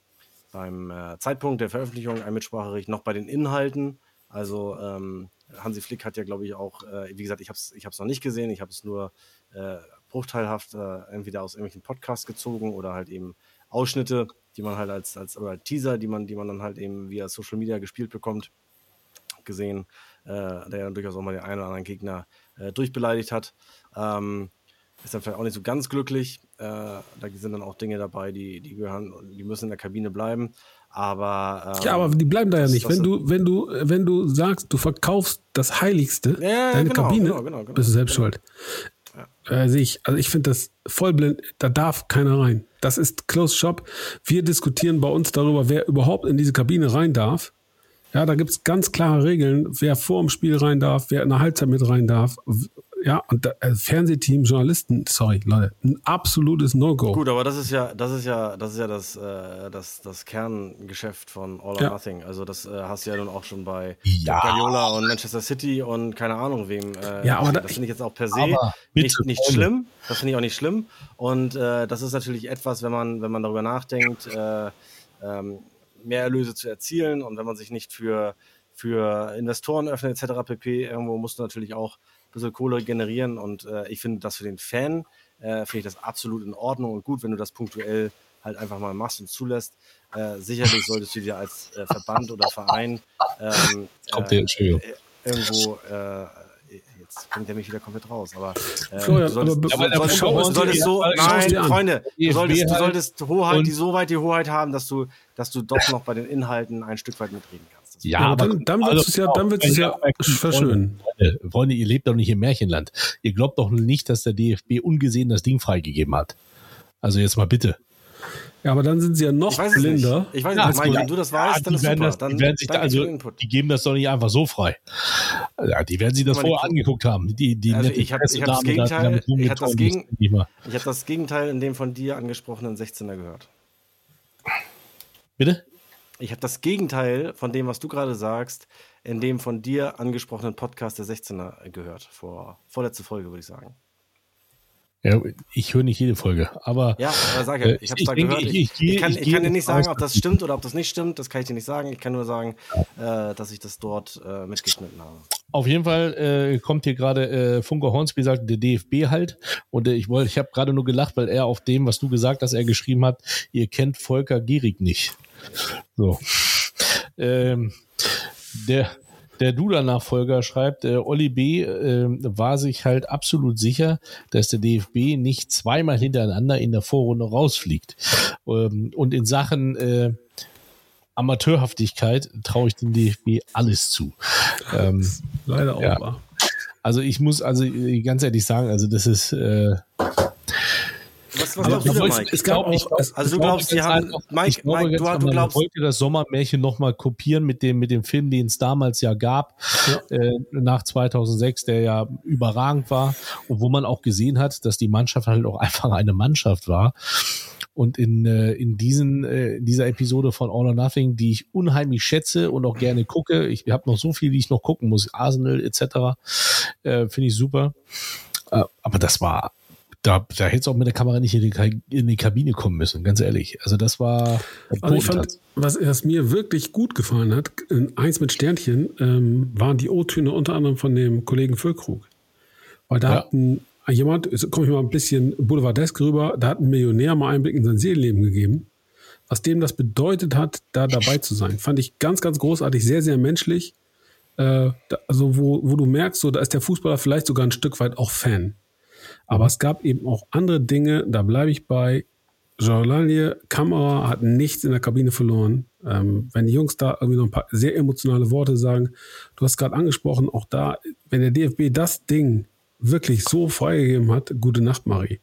beim äh, Zeitpunkt der Veröffentlichung ein Mitspracherecht noch bei den Inhalten. Also ähm, Hansi Flick hat ja, glaube ich, auch, äh, wie gesagt, ich habe es ich noch nicht gesehen, ich habe es nur äh, bruchteilhaft äh, entweder aus irgendwelchen Podcasts gezogen oder halt eben Ausschnitte, die man halt als, als oder Teaser, die man, die man dann halt eben via Social Media gespielt bekommt, gesehen, der dann durchaus auch mal den einen oder anderen Gegner äh, durchbeleidigt hat. Ähm, ist dann vielleicht auch nicht so ganz glücklich. Äh, da sind dann auch Dinge dabei, die, die gehören, die müssen in der Kabine bleiben. Aber ähm, ja, aber die bleiben da ja nicht. Wenn du, wenn du, wenn du sagst, du verkaufst das Heiligste, ja, deine genau, Kabine, genau, genau, genau, bist du selbst schuld. Ja. Äh, sehe ich. Also ich finde das voll blind. Da darf keiner rein. Das ist Closed Shop. Wir diskutieren bei uns darüber, wer überhaupt in diese Kabine rein darf. Ja, da gibt es ganz klare Regeln, wer vor dem Spiel rein darf, wer in der Halbzeit mit rein darf. Ja, und da, äh, Fernsehteam, Journalisten, sorry, Leute, ein absolutes No-Go. Gut, aber das ist ja, das ist ja, das ist ja das, äh, das, das Kerngeschäft von All or ja. Nothing. Also das äh, hast du ja nun auch schon bei ja. Guardiola und Manchester City und keine Ahnung wem. Äh, ja, aber das finde ich jetzt auch per se nicht, nicht schlimm. Das finde ich auch nicht schlimm. Und äh, das ist natürlich etwas, wenn man, wenn man darüber nachdenkt, äh, ähm, mehr Erlöse zu erzielen und wenn man sich nicht für, für Investoren öffnet etc. pp. Irgendwo musst du natürlich auch ein bisschen Kohle generieren und äh, ich finde das für den Fan, äh, finde ich das absolut in Ordnung und gut, wenn du das punktuell halt einfach mal machst und zulässt. Äh, sicherlich solltest du dir als äh, Verband oder Verein ähm, Kommt der, äh, irgendwo äh, jetzt bringt er mich wieder komplett raus. Aber äh, Florian, du solltest, aber, aber, solltest, du solltest so, nein, Freunde, du solltest, du solltest Hoheit, die so weit die Hoheit haben, dass du, dass du doch noch bei den Inhalten ein Stück weit mitreden kannst. Ja, aber dann, dann wird es ja, dann wird es ja verschönen. Freunde, Freunde, ihr lebt doch nicht im Märchenland. Ihr glaubt doch nicht, dass der DFB ungesehen das Ding freigegeben hat. Also jetzt mal bitte. Ja, aber dann sind sie ja noch ich blinder. Nicht. Ich weiß ja, nicht, Mike, wenn du das weißt, ja, dann ist super. Das, dann, die, werden sich da, also, die geben das doch nicht einfach so frei. Ja, die werden sich das vorher angeguckt haben. Die, die also ich habe hab das Gegenteil, ich habe das, Gegen, hab das Gegenteil in dem von dir angesprochenen 16er gehört. Bitte? Ich habe das Gegenteil von dem, was du gerade sagst, in dem von dir angesprochenen Podcast der 16er gehört. Vor vorletzte Folge, würde ich sagen. Ja, ich höre nicht jede Folge, aber. Ja, aber sag ja, äh, ich habe es da gehört. Ich, ich, ich, kann, ich kann dir nicht sagen, ob das stimmt oder ob das nicht stimmt. Das kann ich dir nicht sagen. Ich kann nur sagen, äh, dass ich das dort äh, mitgeschnitten habe. Auf jeden Fall äh, kommt hier gerade äh, Funke Hornsby sagt, der DFB halt. Und äh, ich wollte, ich habe gerade nur gelacht, weil er auf dem, was du gesagt hast, er geschrieben hat, ihr kennt Volker Gierig nicht. So. Ähm, der, der Duda-Nachfolger schreibt, äh, Olli B. Äh, war sich halt absolut sicher, dass der DFB nicht zweimal hintereinander in der Vorrunde rausfliegt. Ähm, und in Sachen äh, Amateurhaftigkeit traue ich dem DFB alles zu. Ähm, Leider auch ja. wahr. Also ich muss also ganz ehrlich sagen, also das ist äh, was, was glaubst du denn, Mike? Es gab auch, also du glaubst, die haben, Mike, ich glaube, Mike, du, du glaubst. wollte das Sommermärchen nochmal kopieren mit dem, mit dem Film, den es damals ja gab, ja. Äh, nach 2006, der ja überragend war und wo man auch gesehen hat, dass die Mannschaft halt auch einfach eine Mannschaft war. Und in, äh, in diesen, äh, in dieser Episode von All or Nothing, die ich unheimlich schätze und auch gerne gucke, ich habe noch so viel, die ich noch gucken muss, Arsenal etc., äh, finde ich super. Äh, aber das war da, da hätte es auch mit der Kamera nicht in die, in die, Kabine kommen müssen, ganz ehrlich. Also das war. Also ich fand, was, was, mir wirklich gut gefallen hat, eins mit Sternchen, ähm, waren die O-Töne unter anderem von dem Kollegen Füllkrug. Weil da ja. hat ein, jemand, komme ich mal ein bisschen boulevardesk rüber, da hat ein Millionär mal Einblick in sein Seelenleben gegeben. Was dem das bedeutet hat, da dabei zu sein. Fand ich ganz, ganz großartig, sehr, sehr menschlich. Äh, da, also wo, wo du merkst, so, da ist der Fußballer vielleicht sogar ein Stück weit auch Fan. Aber es gab eben auch andere Dinge, da bleibe ich bei. Jean Kamera hat nichts in der Kabine verloren. Ähm, wenn die Jungs da irgendwie noch ein paar sehr emotionale Worte sagen, du hast gerade angesprochen, auch da, wenn der DFB das Ding wirklich so freigegeben hat, gute Nacht, Marie.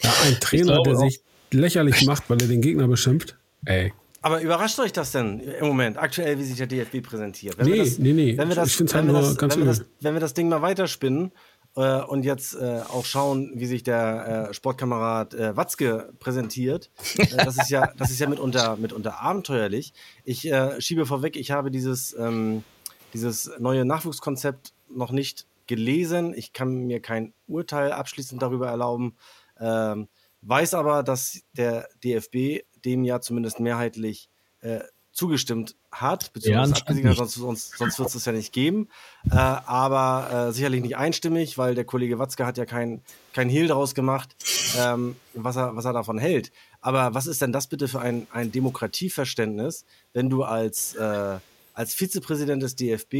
Ja, ein Trainer, der sich lächerlich macht, weil er den Gegner beschimpft, ey. Aber überrascht euch das denn im Moment, aktuell, wie sich der DFB präsentiert? Wenn nee, das, nee, nee. Wenn wir das, ich finde es halt nur ganz wenn wir, das, wenn wir das Ding mal weiterspinnen äh, und jetzt äh, auch schauen, wie sich der äh, Sportkamerad äh, Watzke präsentiert. Äh, das ist ja, das ist ja mitunter, mitunter abenteuerlich. Ich äh, schiebe vorweg, ich habe dieses, ähm, dieses neue Nachwuchskonzept noch nicht gelesen. Ich kann mir kein Urteil abschließend darüber erlauben. Ähm, weiß aber, dass der DFB dem ja zumindest mehrheitlich äh, zugestimmt hat, beziehungsweise ja, abgesehen hat, sonst, sonst, sonst wird es das ja nicht geben. Äh, aber äh, sicherlich nicht einstimmig, weil der Kollege Watzke hat ja kein, kein Hehl daraus gemacht, ähm, was, er, was er davon hält. Aber was ist denn das bitte für ein, ein Demokratieverständnis, wenn du als, äh, als Vizepräsident des DFB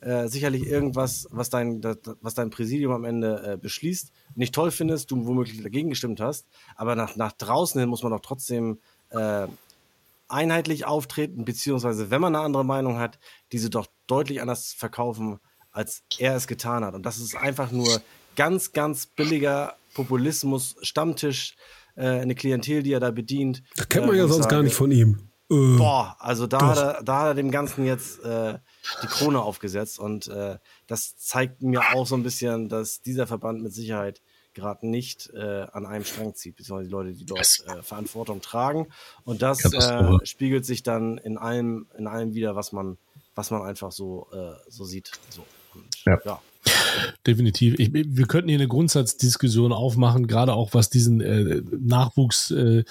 äh, sicherlich irgendwas, was dein, das, was dein Präsidium am Ende äh, beschließt, nicht toll findest, du womöglich dagegen gestimmt hast, aber nach, nach draußen hin muss man doch trotzdem äh, einheitlich auftreten, beziehungsweise wenn man eine andere Meinung hat, diese doch deutlich anders verkaufen, als er es getan hat. Und das ist einfach nur ganz, ganz billiger Populismus, Stammtisch, äh, eine Klientel, die er da bedient. Das kennt man äh, ja sonst sage, gar nicht von ihm. Äh, boah, also da hat, er, da hat er dem Ganzen jetzt äh, die Krone aufgesetzt und äh, das zeigt mir auch so ein bisschen, dass dieser Verband mit Sicherheit gerade nicht äh, an einem Strang zieht, beziehungsweise die Leute, die dort äh, Verantwortung tragen. Und das äh, spiegelt sich dann in allem, in allem wieder, was man, was man einfach so, äh, so sieht. So. Und, ja. ja. Definitiv. Ich, wir könnten hier eine Grundsatzdiskussion aufmachen, gerade auch was diesen äh, Nachwuchs äh,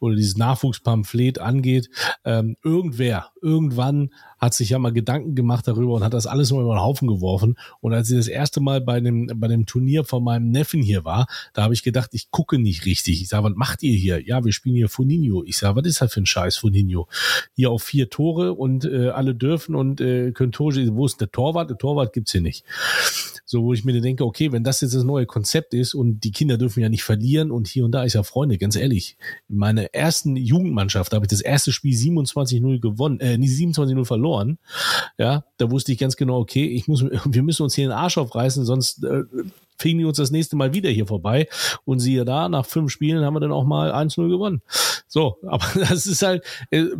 oder dieses Nachwuchspamphlet angeht. Ähm, irgendwer, irgendwann hat sich ja mal Gedanken gemacht darüber und hat das alles mal über den Haufen geworfen. Und als ich das erste Mal bei dem, bei dem Turnier von meinem Neffen hier war, da habe ich gedacht, ich gucke nicht richtig. Ich sage, was macht ihr hier? Ja, wir spielen hier Funinho. Ich sage, was ist das für ein Scheiß Funinho? Hier auf vier Tore und äh, alle dürfen und äh, können Tore. Wo ist der Torwart? Der Torwart gibt's hier nicht. So, wo ich mir denke, okay, wenn das jetzt das neue Konzept ist und die Kinder dürfen ja nicht verlieren und hier und da ist ja Freunde, ganz ehrlich. In meiner ersten Jugendmannschaft habe ich das erste Spiel 27-0 gewonnen, äh, nicht 27-0 verloren. Ja, da wusste ich ganz genau, okay, ich muss, wir müssen uns hier den Arsch aufreißen, sonst äh, fegen die uns das nächste Mal wieder hier vorbei. Und siehe da, nach fünf Spielen haben wir dann auch mal 1-0 gewonnen. So, aber das ist halt, äh, äh,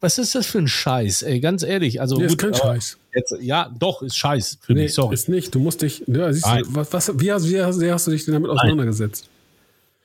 was ist das für ein Scheiß, ey, ganz ehrlich. Also, nee, gut, ist kein Scheiß. Jetzt, ja, doch, ist Scheiß für nee, mich, sorry. Ist nicht, du musst dich, ja, siehst du, was, was, wie, wie, wie hast du dich denn damit auseinandergesetzt?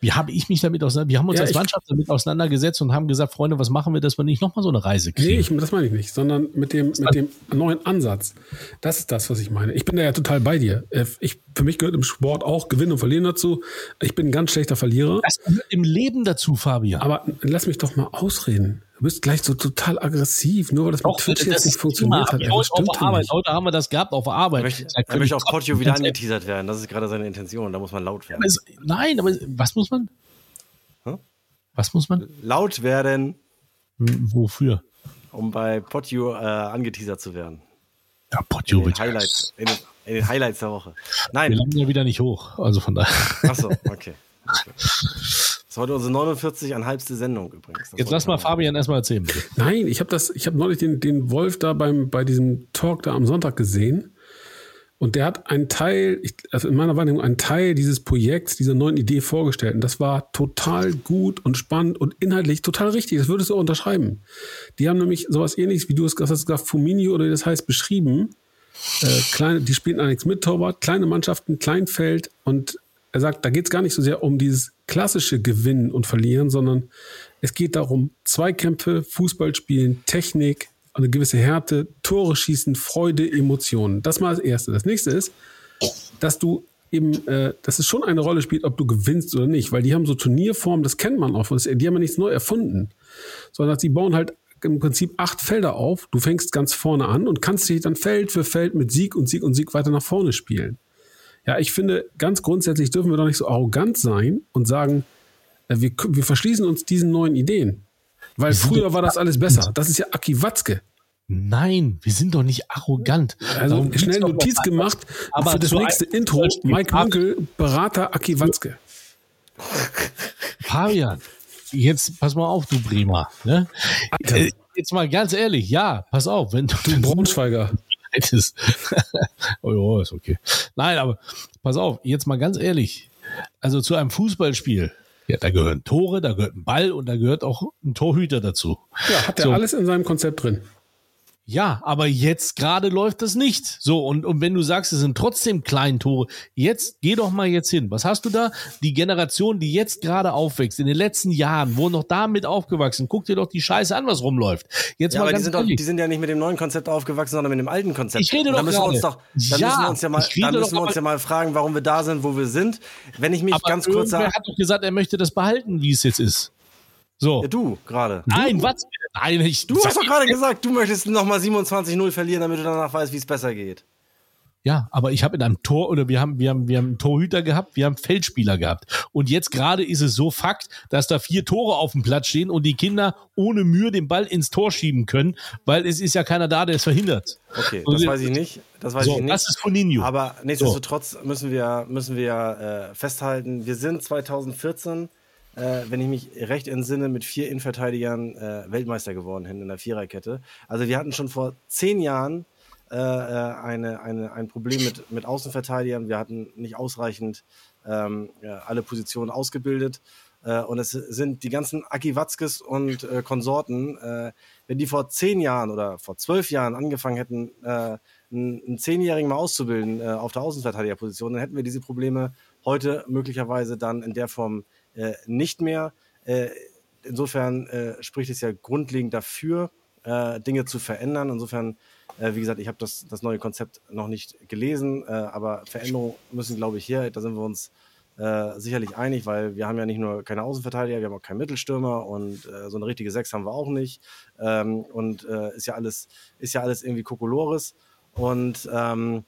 Wie habe ich mich damit auseinandergesetzt? Wir haben uns ja, als Mannschaft damit auseinandergesetzt und haben gesagt, Freunde, was machen wir, dass wir nicht nochmal so eine Reise kriegen? Nee, ich, das meine ich nicht, sondern mit dem, mit dem neuen Ansatz. Das ist das, was ich meine. Ich bin da ja total bei dir. Äh, ich, für mich gehört im Sport auch Gewinnen und Verlieren dazu. Ich bin ein ganz schlechter Verlierer. Das gehört im Leben dazu, Fabian. Aber lass mich doch mal ausreden. Du bist gleich so total aggressiv, nur weil das Doch, mit Twitch jetzt nicht funktioniert hat. Heute, auf Arbeit. heute haben wir das gehabt auf Arbeit. Er möchte, er möchte auf Portio wieder angeteasert werden. Das ist gerade seine Intention. Da muss man laut werden. Es, nein, aber was muss man? Hm? Was muss man? Laut werden. Wofür? Um bei Potio äh, angeteasert zu werden. Ja, Potio wird Highlights, in, den, in den Highlights der Woche. Nein. Wir landen ja wieder nicht hoch. Also von daher. Achso, okay. okay. Das ist heute unsere 49,5. Sendung übrigens. Das Jetzt lass mal Fabian erstmal erzählen, bitte. Nein, ich habe das, ich habe neulich den, den Wolf da beim, bei diesem Talk da am Sonntag gesehen. Und der hat einen Teil, also in meiner Wahrnehmung, einen Teil dieses Projekts, dieser neuen Idee vorgestellt. Und das war total gut und spannend und inhaltlich total richtig. Das würdest du auch unterschreiben. Die haben nämlich sowas ähnliches, wie du es hast gesagt, Fuminio oder wie das heißt, beschrieben. Äh, kleine, die spielen eigentlich mit Torwart, kleine Mannschaften, Kleinfeld und er sagt, da geht es gar nicht so sehr um dieses klassische Gewinnen und Verlieren, sondern es geht darum, Zweikämpfe, Fußball spielen, Technik, eine gewisse Härte, Tore schießen, Freude, Emotionen. Das mal das Erste. Das nächste ist, dass du eben, äh, dass es schon eine Rolle spielt, ob du gewinnst oder nicht, weil die haben so Turnierformen, das kennt man auch, die haben ja nichts neu erfunden, sondern sie bauen halt im Prinzip acht Felder auf. Du fängst ganz vorne an und kannst dich dann Feld für Feld mit Sieg und Sieg und Sieg weiter nach vorne spielen. Ja, ich finde, ganz grundsätzlich dürfen wir doch nicht so arrogant sein und sagen, äh, wir, wir verschließen uns diesen neuen Ideen. Weil früher war das alles besser. Das ist ja Aki Watzke. Nein, wir sind doch nicht arrogant. Also Darum schnell Notiz gemacht aber für das nächste Intro. Mike Munkel, Berater Aki Watzke. Fabian, jetzt pass mal auf, du Bremer. Ne? Äh, jetzt mal ganz ehrlich, ja, pass auf, wenn du. Du Braunschweiger hättest. oh ja, ist okay. Nein, aber pass auf, jetzt mal ganz ehrlich. Also zu einem Fußballspiel, ja, da gehören Tore, da gehört ein Ball und da gehört auch ein Torhüter dazu. Ja, hat er so. alles in seinem Konzept drin. Ja, aber jetzt gerade läuft das nicht. So, und, und wenn du sagst, es sind trotzdem Kleintore, jetzt geh doch mal jetzt hin. Was hast du da? Die Generation, die jetzt gerade aufwächst, in den letzten Jahren, wo noch damit aufgewachsen, guck dir doch die Scheiße an, was rumläuft. Jetzt ja, mal aber die sind, doch, die sind ja nicht mit dem neuen Konzept aufgewachsen, sondern mit dem alten Konzept. Ich rede doch da müssen wir uns doch, da ja, müssen wir uns ja mal, da müssen wir uns ja mal fragen, warum wir da sind, wo wir sind. Wenn ich mich aber ganz kurz sage. hat doch gesagt, er möchte das behalten, wie es jetzt ist. So. Ja, du gerade. Nein, was? Nein, ich. Du hast doch gerade gesagt, du möchtest nochmal 27-0 verlieren, damit du danach weißt, wie es besser geht. Ja, aber ich habe in einem Tor oder wir haben, wir haben, wir haben einen Torhüter gehabt, wir haben Feldspieler gehabt. Und jetzt gerade ist es so Fakt, dass da vier Tore auf dem Platz stehen und die Kinder ohne Mühe den Ball ins Tor schieben können, weil es ist ja keiner da, der es verhindert. Okay, das weiß ich nicht. Das weiß so, ich nicht. Das ist Foninho. Aber nichtsdestotrotz so. müssen wir, müssen wir äh, festhalten, wir sind 2014 äh, wenn ich mich recht entsinne, mit vier Innenverteidigern äh, Weltmeister geworden hin in der Viererkette. Also wir hatten schon vor zehn Jahren äh, äh, eine, eine, ein Problem mit, mit Außenverteidigern. Wir hatten nicht ausreichend ähm, ja, alle Positionen ausgebildet. Äh, und es sind die ganzen Aki Watzkes und äh, Konsorten, äh, wenn die vor zehn Jahren oder vor zwölf Jahren angefangen hätten, äh, einen, einen Zehnjährigen mal auszubilden äh, auf der Außenverteidigerposition, dann hätten wir diese Probleme heute möglicherweise dann in der Form äh, nicht mehr. Äh, insofern äh, spricht es ja grundlegend dafür, äh, Dinge zu verändern. Insofern, äh, wie gesagt, ich habe das, das neue Konzept noch nicht gelesen, äh, aber Veränderungen müssen, glaube ich, her. Da sind wir uns sicherlich einig, weil wir haben ja nicht nur keine Außenverteidiger, wir haben auch keinen Mittelstürmer und so eine richtige Sechs haben wir auch nicht. Ähm, und ist ja alles, ist ja alles irgendwie Kokolores. Und ähm,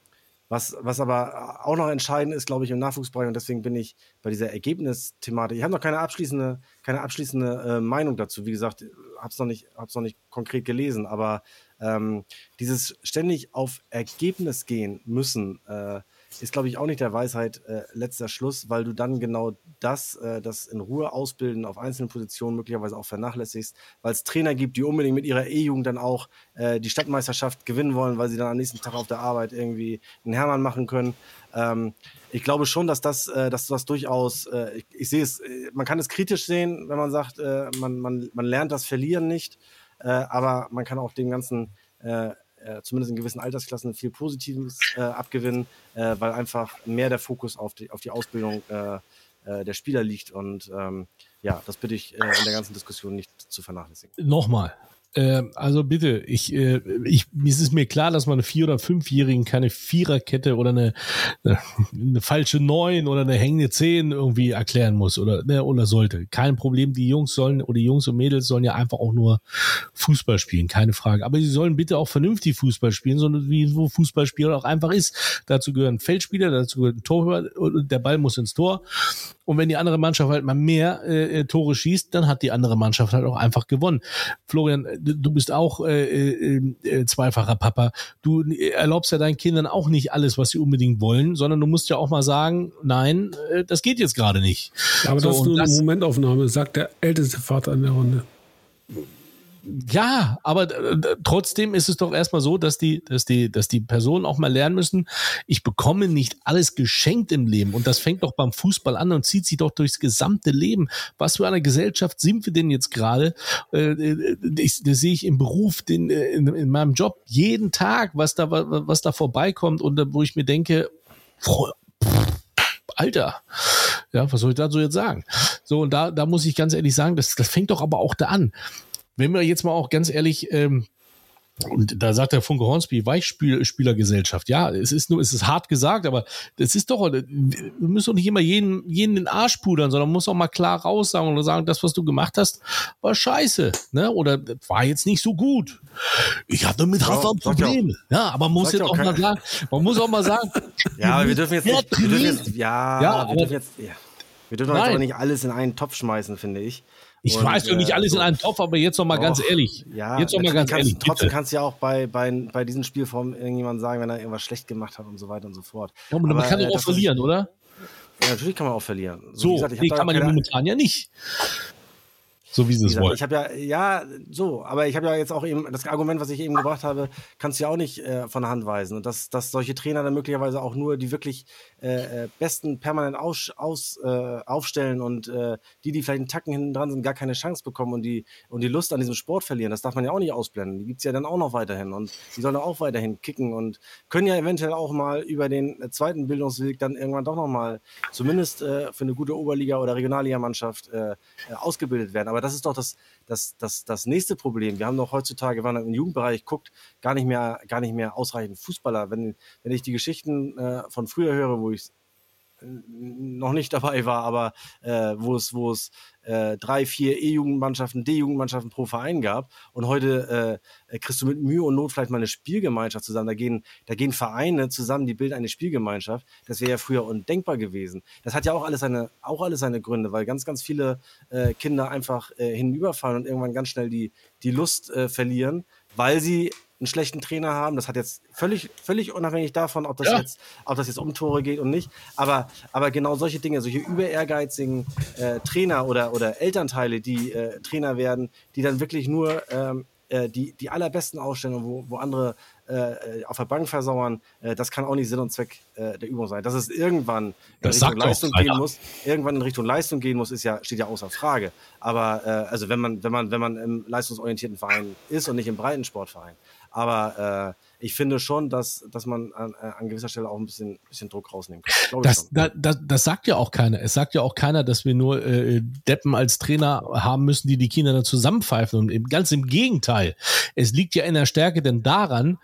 was, was aber auch noch entscheidend ist, glaube ich, im Nachwuchsbereich, und deswegen bin ich bei dieser Ergebnisthematik, ich habe noch keine abschließende, keine abschließende äh, Meinung dazu. Wie gesagt, habe es noch, nicht, noch nicht konkret gelesen, aber ähm, dieses ständig auf Ergebnis gehen müssen, äh, ist, glaube ich, auch nicht der Weisheit äh, letzter Schluss, weil du dann genau das, äh, das in Ruhe ausbilden auf einzelnen Positionen möglicherweise auch vernachlässigst, weil es Trainer gibt, die unbedingt mit ihrer E-Jugend dann auch äh, die Stadtmeisterschaft gewinnen wollen, weil sie dann am nächsten Tag auf der Arbeit irgendwie einen Hermann machen können. Ähm, ich glaube schon, dass das, äh, dass das durchaus, äh, ich, ich sehe es, äh, man kann es kritisch sehen, wenn man sagt, äh, man, man, man lernt das Verlieren nicht, äh, aber man kann auch dem Ganzen äh, äh, zumindest in gewissen Altersklassen viel Positives äh, abgewinnen, äh, weil einfach mehr der Fokus auf die, auf die Ausbildung äh, äh, der Spieler liegt. Und ähm, ja, das bitte ich in der ganzen Diskussion nicht zu vernachlässigen. Nochmal, äh, also bitte, ich, äh, ich, es ist mir klar, dass man eine Vier- oder Fünfjährigen keine Viererkette oder eine, eine, eine falsche Neun oder eine hängende Zehn irgendwie erklären muss oder, ne, oder sollte. Kein Problem, die Jungs sollen oder die Jungs und Mädels sollen ja einfach auch nur Fußball spielen, keine Frage. Aber sie sollen bitte auch vernünftig Fußball spielen, sondern wie so Fußballspiel auch einfach ist. Dazu gehören Feldspieler, dazu gehört ein Torhüter der Ball muss ins Tor. Und wenn die andere Mannschaft halt mal mehr äh, äh, Tore schießt, dann hat die andere Mannschaft halt auch einfach gewonnen. Florian, du bist auch äh, äh, äh, zweifacher Papa. Du erlaubst ja deinen Kindern auch nicht alles, was sie unbedingt wollen, sondern du musst ja auch mal sagen, nein, äh, das geht jetzt gerade nicht. Aber so, das ist nur eine Momentaufnahme, sagt der älteste Vater in der Runde. Ja, aber äh, trotzdem ist es doch erstmal so, dass die, dass die, dass die Personen auch mal lernen müssen, ich bekomme nicht alles geschenkt im Leben. Und das fängt doch beim Fußball an und zieht sich doch durchs gesamte Leben. Was für eine Gesellschaft sind wir denn jetzt gerade? Äh, äh das sehe ich im Beruf, in, in meinem Job, jeden Tag, was da, was da vorbeikommt und wo ich mir denke, Alter, ja, was soll ich dazu jetzt sagen? So, und da, da muss ich ganz ehrlich sagen, das, das fängt doch aber auch da an wenn wir jetzt mal auch ganz ehrlich, ähm, und da sagt der Funke Hornsby, Weichspielergesellschaft. Ja, es ist nur, es ist hart gesagt, aber das ist doch, wir müssen doch nicht immer jeden, jeden den Arsch pudern, sondern man muss auch mal klar raus sagen und sagen, das, was du gemacht hast, war scheiße, ne? Oder war jetzt nicht so gut. Ich hatte mit Hafer Probleme. Ja, aber man muss jetzt auch, auch mal sagen, man muss auch mal sagen. ja, aber wir dürfen jetzt nicht, wir dürfen jetzt, ja, ja wir dürfen jetzt, ja. Wir dürfen jetzt aber nicht alles in einen Topf schmeißen, finde ich. Ich und, weiß doch nicht alles so. in einen Topf, aber jetzt noch mal ganz ehrlich. Ja, jetzt noch mal ganz kannst, ehrlich. Trotzdem kannst du ja auch bei, bei, bei diesen Spielformen irgendjemand sagen, wenn er irgendwas schlecht gemacht hat und so weiter und so fort. Ja, aber, aber man kann doch äh, auch verlieren, ist, oder? Ja, natürlich kann man auch verlieren. So, so gesagt, nee, kann man ja momentan ja nicht so wie sie es wollen. Ich habe ja, ja, so, aber ich habe ja jetzt auch eben, das Argument, was ich eben gebracht habe, kannst du ja auch nicht äh, von der Hand weisen. Und dass, dass solche Trainer dann möglicherweise auch nur die wirklich äh, äh, besten permanent aus, aus, äh, aufstellen und äh, die, die vielleicht einen Tacken hinten dran sind, gar keine Chance bekommen und die, und die Lust an diesem Sport verlieren, das darf man ja auch nicht ausblenden. Die gibt's ja dann auch noch weiterhin und die sollen auch weiterhin kicken und können ja eventuell auch mal über den äh, zweiten Bildungsweg dann irgendwann doch nochmal zumindest äh, für eine gute Oberliga- oder Regionalligamannschaft äh, äh, ausgebildet werden. Aber das ist doch das, das, das, das nächste Problem. Wir haben doch heutzutage, wenn man im Jugendbereich guckt, gar nicht mehr, gar nicht mehr ausreichend Fußballer. Wenn, wenn ich die Geschichten äh, von früher höre, wo ich noch nicht dabei war, aber äh, wo es, wo es äh, drei, vier E-Jugendmannschaften, D-Jugendmannschaften pro Verein gab. Und heute äh, kriegst du mit Mühe und Not vielleicht mal eine Spielgemeinschaft zusammen. Da gehen, da gehen Vereine zusammen, die bilden eine Spielgemeinschaft. Das wäre ja früher undenkbar gewesen. Das hat ja auch alles seine, auch alles seine Gründe, weil ganz, ganz viele äh, Kinder einfach äh, hinüberfallen und irgendwann ganz schnell die, die Lust äh, verlieren, weil sie einen schlechten Trainer haben. Das hat jetzt völlig, völlig unabhängig davon, ob das ja. jetzt, ob das jetzt um Tore geht und nicht. Aber, aber genau solche Dinge, solche über ehrgeizigen äh, Trainer oder, oder Elternteile, die äh, Trainer werden, die dann wirklich nur ähm, äh, die, die allerbesten ausstellen, wo, wo andere äh, auf der Bank versauern, äh, das kann auch nicht Sinn und Zweck äh, der Übung sein. Dass es irgendwann in das Richtung Leistung gehen muss, irgendwann in Richtung Leistung gehen muss, ist ja, steht ja außer Frage. Aber also wenn man, wenn man, wenn man im leistungsorientierten Verein ist und nicht im Breitensportverein. Aber äh, ich finde schon, dass, dass man an, äh, an gewisser Stelle auch ein bisschen, bisschen Druck rausnehmen kann. Das, da, das, das sagt ja auch keiner. Es sagt ja auch keiner, dass wir nur äh, Deppen als Trainer haben müssen, die die Kinder dann zusammenpfeifen. Und ganz im Gegenteil. Es liegt ja in der Stärke denn daran,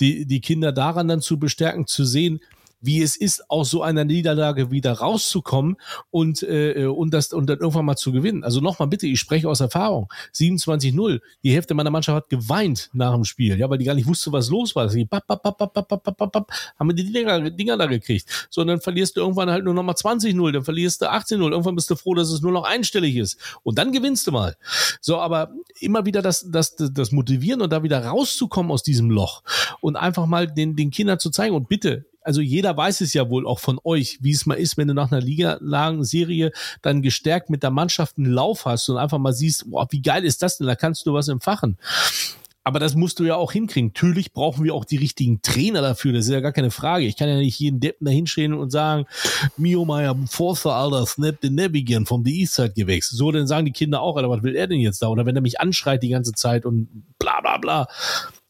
die, die Kinder daran dann zu bestärken, zu sehen, wie es ist, aus so einer Niederlage wieder rauszukommen und, äh, und, das, und dann irgendwann mal zu gewinnen. Also nochmal bitte, ich spreche aus Erfahrung. 27-0. Die Hälfte meiner Mannschaft hat geweint nach dem Spiel, ja, weil die gar nicht wusste, was los war. Die bap, bap, bap, bap, bap, bap, bap, haben wir die Dinger, Dinger da gekriegt. So, und dann verlierst du irgendwann halt nur noch mal 20-0, dann verlierst du 18-0. Irgendwann bist du froh, dass es nur noch einstellig ist. Und dann gewinnst du mal. So, aber immer wieder das, das, das Motivieren und da wieder rauszukommen aus diesem Loch und einfach mal den, den Kindern zu zeigen und bitte, also jeder weiß es ja wohl auch von euch, wie es mal ist, wenn du nach einer Liga-Serie dann gestärkt mit der Mannschaft einen Lauf hast und einfach mal siehst, boah, wie geil ist das denn? Da kannst du was empfachen. Aber das musst du ja auch hinkriegen. Natürlich brauchen wir auch die richtigen Trainer dafür. Das ist ja gar keine Frage. Ich kann ja nicht jeden Deppen da hinstehen und sagen, Mio Meyer, Forster, Alter, Snap the Navigan vom The East Side gewechselt. So, dann sagen die Kinder auch, Alter, was will er denn jetzt da? Oder wenn er mich anschreit die ganze Zeit und bla, bla, bla.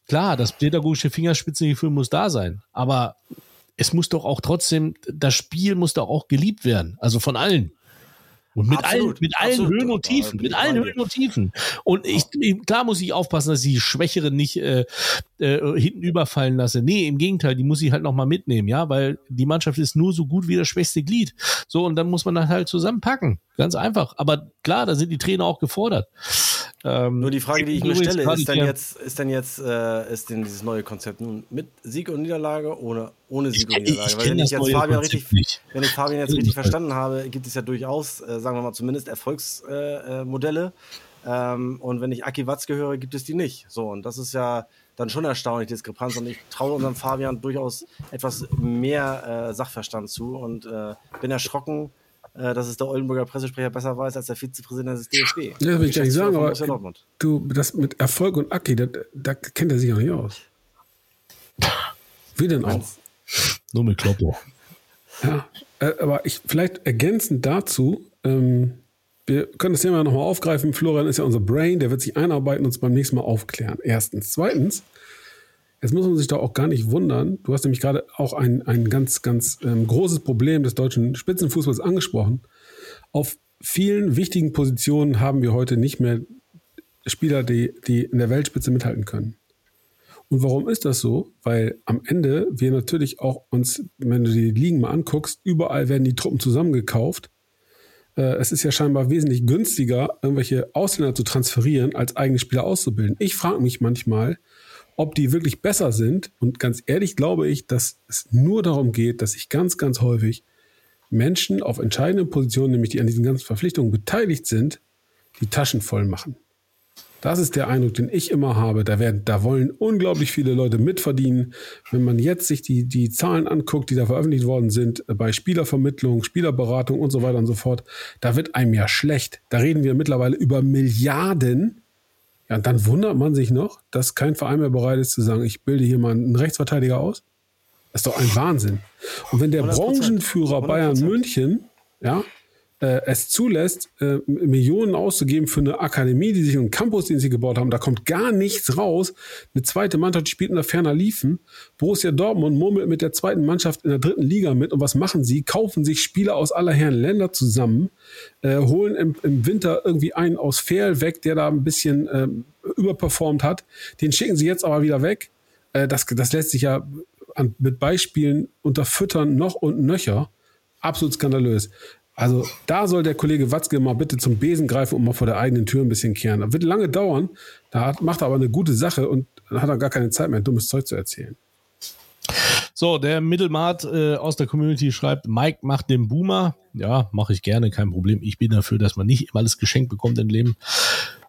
Klar, das pädagogische Fingerspitzengefühl muss da sein. Aber es muss doch auch trotzdem, das Spiel muss doch auch geliebt werden. Also von allen. Und mit absolut, allen, mit allen absolut, Höhen und Tiefen, mit allen Höhen und Tiefen. Und ich, klar muss ich aufpassen, dass ich die Schwächere nicht äh, äh, hinten überfallen lasse. Nee, im Gegenteil, die muss ich halt nochmal mitnehmen, ja, weil die Mannschaft ist nur so gut wie das schwächste Glied. So, und dann muss man das halt zusammenpacken. Ganz einfach. Aber klar, da sind die Trainer auch gefordert. Ähm, Nur die Frage, die ich mir stelle, ist dann jetzt, ist dann jetzt, äh, ist denn dieses neue Konzept nun mit Sieg und Niederlage oder ohne Sieg ich, und Niederlage? Ich, ich Weil wenn ich jetzt Fabian richtig, wenn ich Fabian jetzt richtig verstanden habe, gibt es ja durchaus, äh, sagen wir mal zumindest Erfolgsmodelle. Äh, äh ähm, und wenn ich Aki Watz gehöre, gibt es die nicht. So, und das ist ja dann schon erstaunlich, Diskrepanz. Und ich traue unserem Fabian durchaus etwas mehr äh, Sachverstand zu und äh, bin erschrocken, äh, dass es der Oldenburger Pressesprecher besser weiß als der Vizepräsident des DFB. Das will ich gar nicht sagen, aber du, das mit Erfolg und Aki, da, da kennt er sich auch nicht aus. Wie denn auch? Nur mit Kloppo. Ja, äh, aber ich vielleicht ergänzend dazu, ähm, wir können das Thema nochmal aufgreifen. Florian ist ja unser Brain, der wird sich einarbeiten und uns beim nächsten Mal aufklären. Erstens. Zweitens, Jetzt muss man sich da auch gar nicht wundern. Du hast nämlich gerade auch ein, ein ganz, ganz ähm, großes Problem des deutschen Spitzenfußballs angesprochen. Auf vielen wichtigen Positionen haben wir heute nicht mehr Spieler, die, die in der Weltspitze mithalten können. Und warum ist das so? Weil am Ende wir natürlich auch uns, wenn du die Ligen mal anguckst, überall werden die Truppen zusammengekauft. Äh, es ist ja scheinbar wesentlich günstiger, irgendwelche Ausländer zu transferieren, als eigene Spieler auszubilden. Ich frage mich manchmal, ob die wirklich besser sind. Und ganz ehrlich glaube ich, dass es nur darum geht, dass sich ganz, ganz häufig Menschen auf entscheidenden Positionen, nämlich die an diesen ganzen Verpflichtungen beteiligt sind, die Taschen voll machen. Das ist der Eindruck, den ich immer habe. Da, werden, da wollen unglaublich viele Leute mitverdienen. Wenn man jetzt sich die, die Zahlen anguckt, die da veröffentlicht worden sind, bei Spielervermittlung, Spielerberatung und so weiter und so fort, da wird einem ja schlecht. Da reden wir mittlerweile über Milliarden, ja, und dann wundert man sich noch, dass kein Verein mehr bereit ist zu sagen, ich bilde hier mal einen Rechtsverteidiger aus. Das ist doch ein Wahnsinn. Und wenn der Branchenführer 100%. Bayern München, ja, äh, es zulässt, äh, Millionen auszugeben für eine Akademie, die sich einen Campus, den sie gebaut haben, da kommt gar nichts raus. Eine zweite Mannschaft, spielt in der Ferner Liefen. Borussia Dortmund murmelt mit der zweiten Mannschaft in der dritten Liga mit. Und was machen sie? Kaufen sich Spieler aus aller Herren Länder zusammen, äh, holen im, im, Winter irgendwie einen aus Fehl weg, der da ein bisschen äh, überperformt hat. Den schicken sie jetzt aber wieder weg. Äh, das, das lässt sich ja an, mit Beispielen unterfüttern, noch und nöcher. absolut skandalös. Also da soll der Kollege Watzke mal bitte zum Besen greifen und mal vor der eigenen Tür ein bisschen kehren. Das wird lange dauern, da macht er aber eine gute Sache und dann hat er gar keine Zeit mehr, dummes Zeug zu erzählen. So, der Mittelmart äh, aus der Community schreibt, Mike macht den Boomer. Ja, mache ich gerne, kein Problem. Ich bin dafür, dass man nicht immer alles geschenkt bekommt im Leben.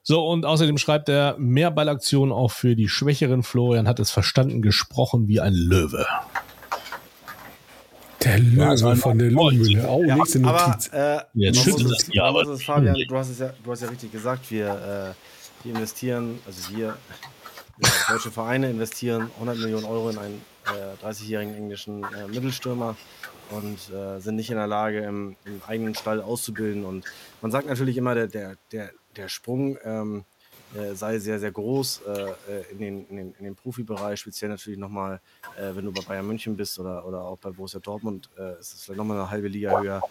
So, und außerdem schreibt er, mehr Ballaktion auch für die Schwächeren. Florian hat es verstanden, gesprochen wie ein Löwe. Der Löwe also von der Lohmühle. Oh, ja, nächste Notiz. Aber, äh, Jetzt schüttelt es, ja, aber es, Fabian, du hast es ja, du hast ja richtig gesagt, wir, äh, wir investieren, also wir, wir deutsche Vereine investieren 100 Millionen Euro in einen äh, 30-jährigen englischen äh, Mittelstürmer und äh, sind nicht in der Lage, im, im, eigenen Stall auszubilden. Und man sagt natürlich immer, der, der, der, der Sprung ähm, äh, sei sehr, sehr groß äh, äh, in, den, in, den, in den Profibereich, speziell natürlich nochmal, äh, wenn du bei Bayern München bist oder, oder auch bei Borussia Dortmund, äh, ist es vielleicht nochmal eine halbe Liga höher.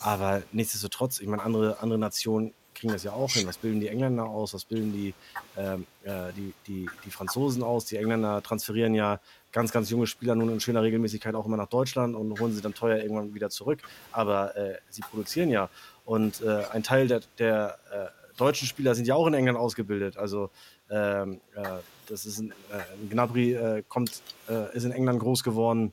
Aber nichtsdestotrotz, ich meine, andere, andere Nationen kriegen das ja auch hin. Was bilden die Engländer aus? Was bilden die, ähm, äh, die, die, die Franzosen aus? Die Engländer transferieren ja ganz, ganz junge Spieler nun in schöner Regelmäßigkeit auch immer nach Deutschland und holen sie dann teuer irgendwann wieder zurück. Aber äh, sie produzieren ja. Und äh, ein Teil der, der äh, deutschen Spieler sind ja auch in England ausgebildet. Also ähm, äh, das ist ein, äh, Gnabry äh, kommt, äh, ist in England groß geworden.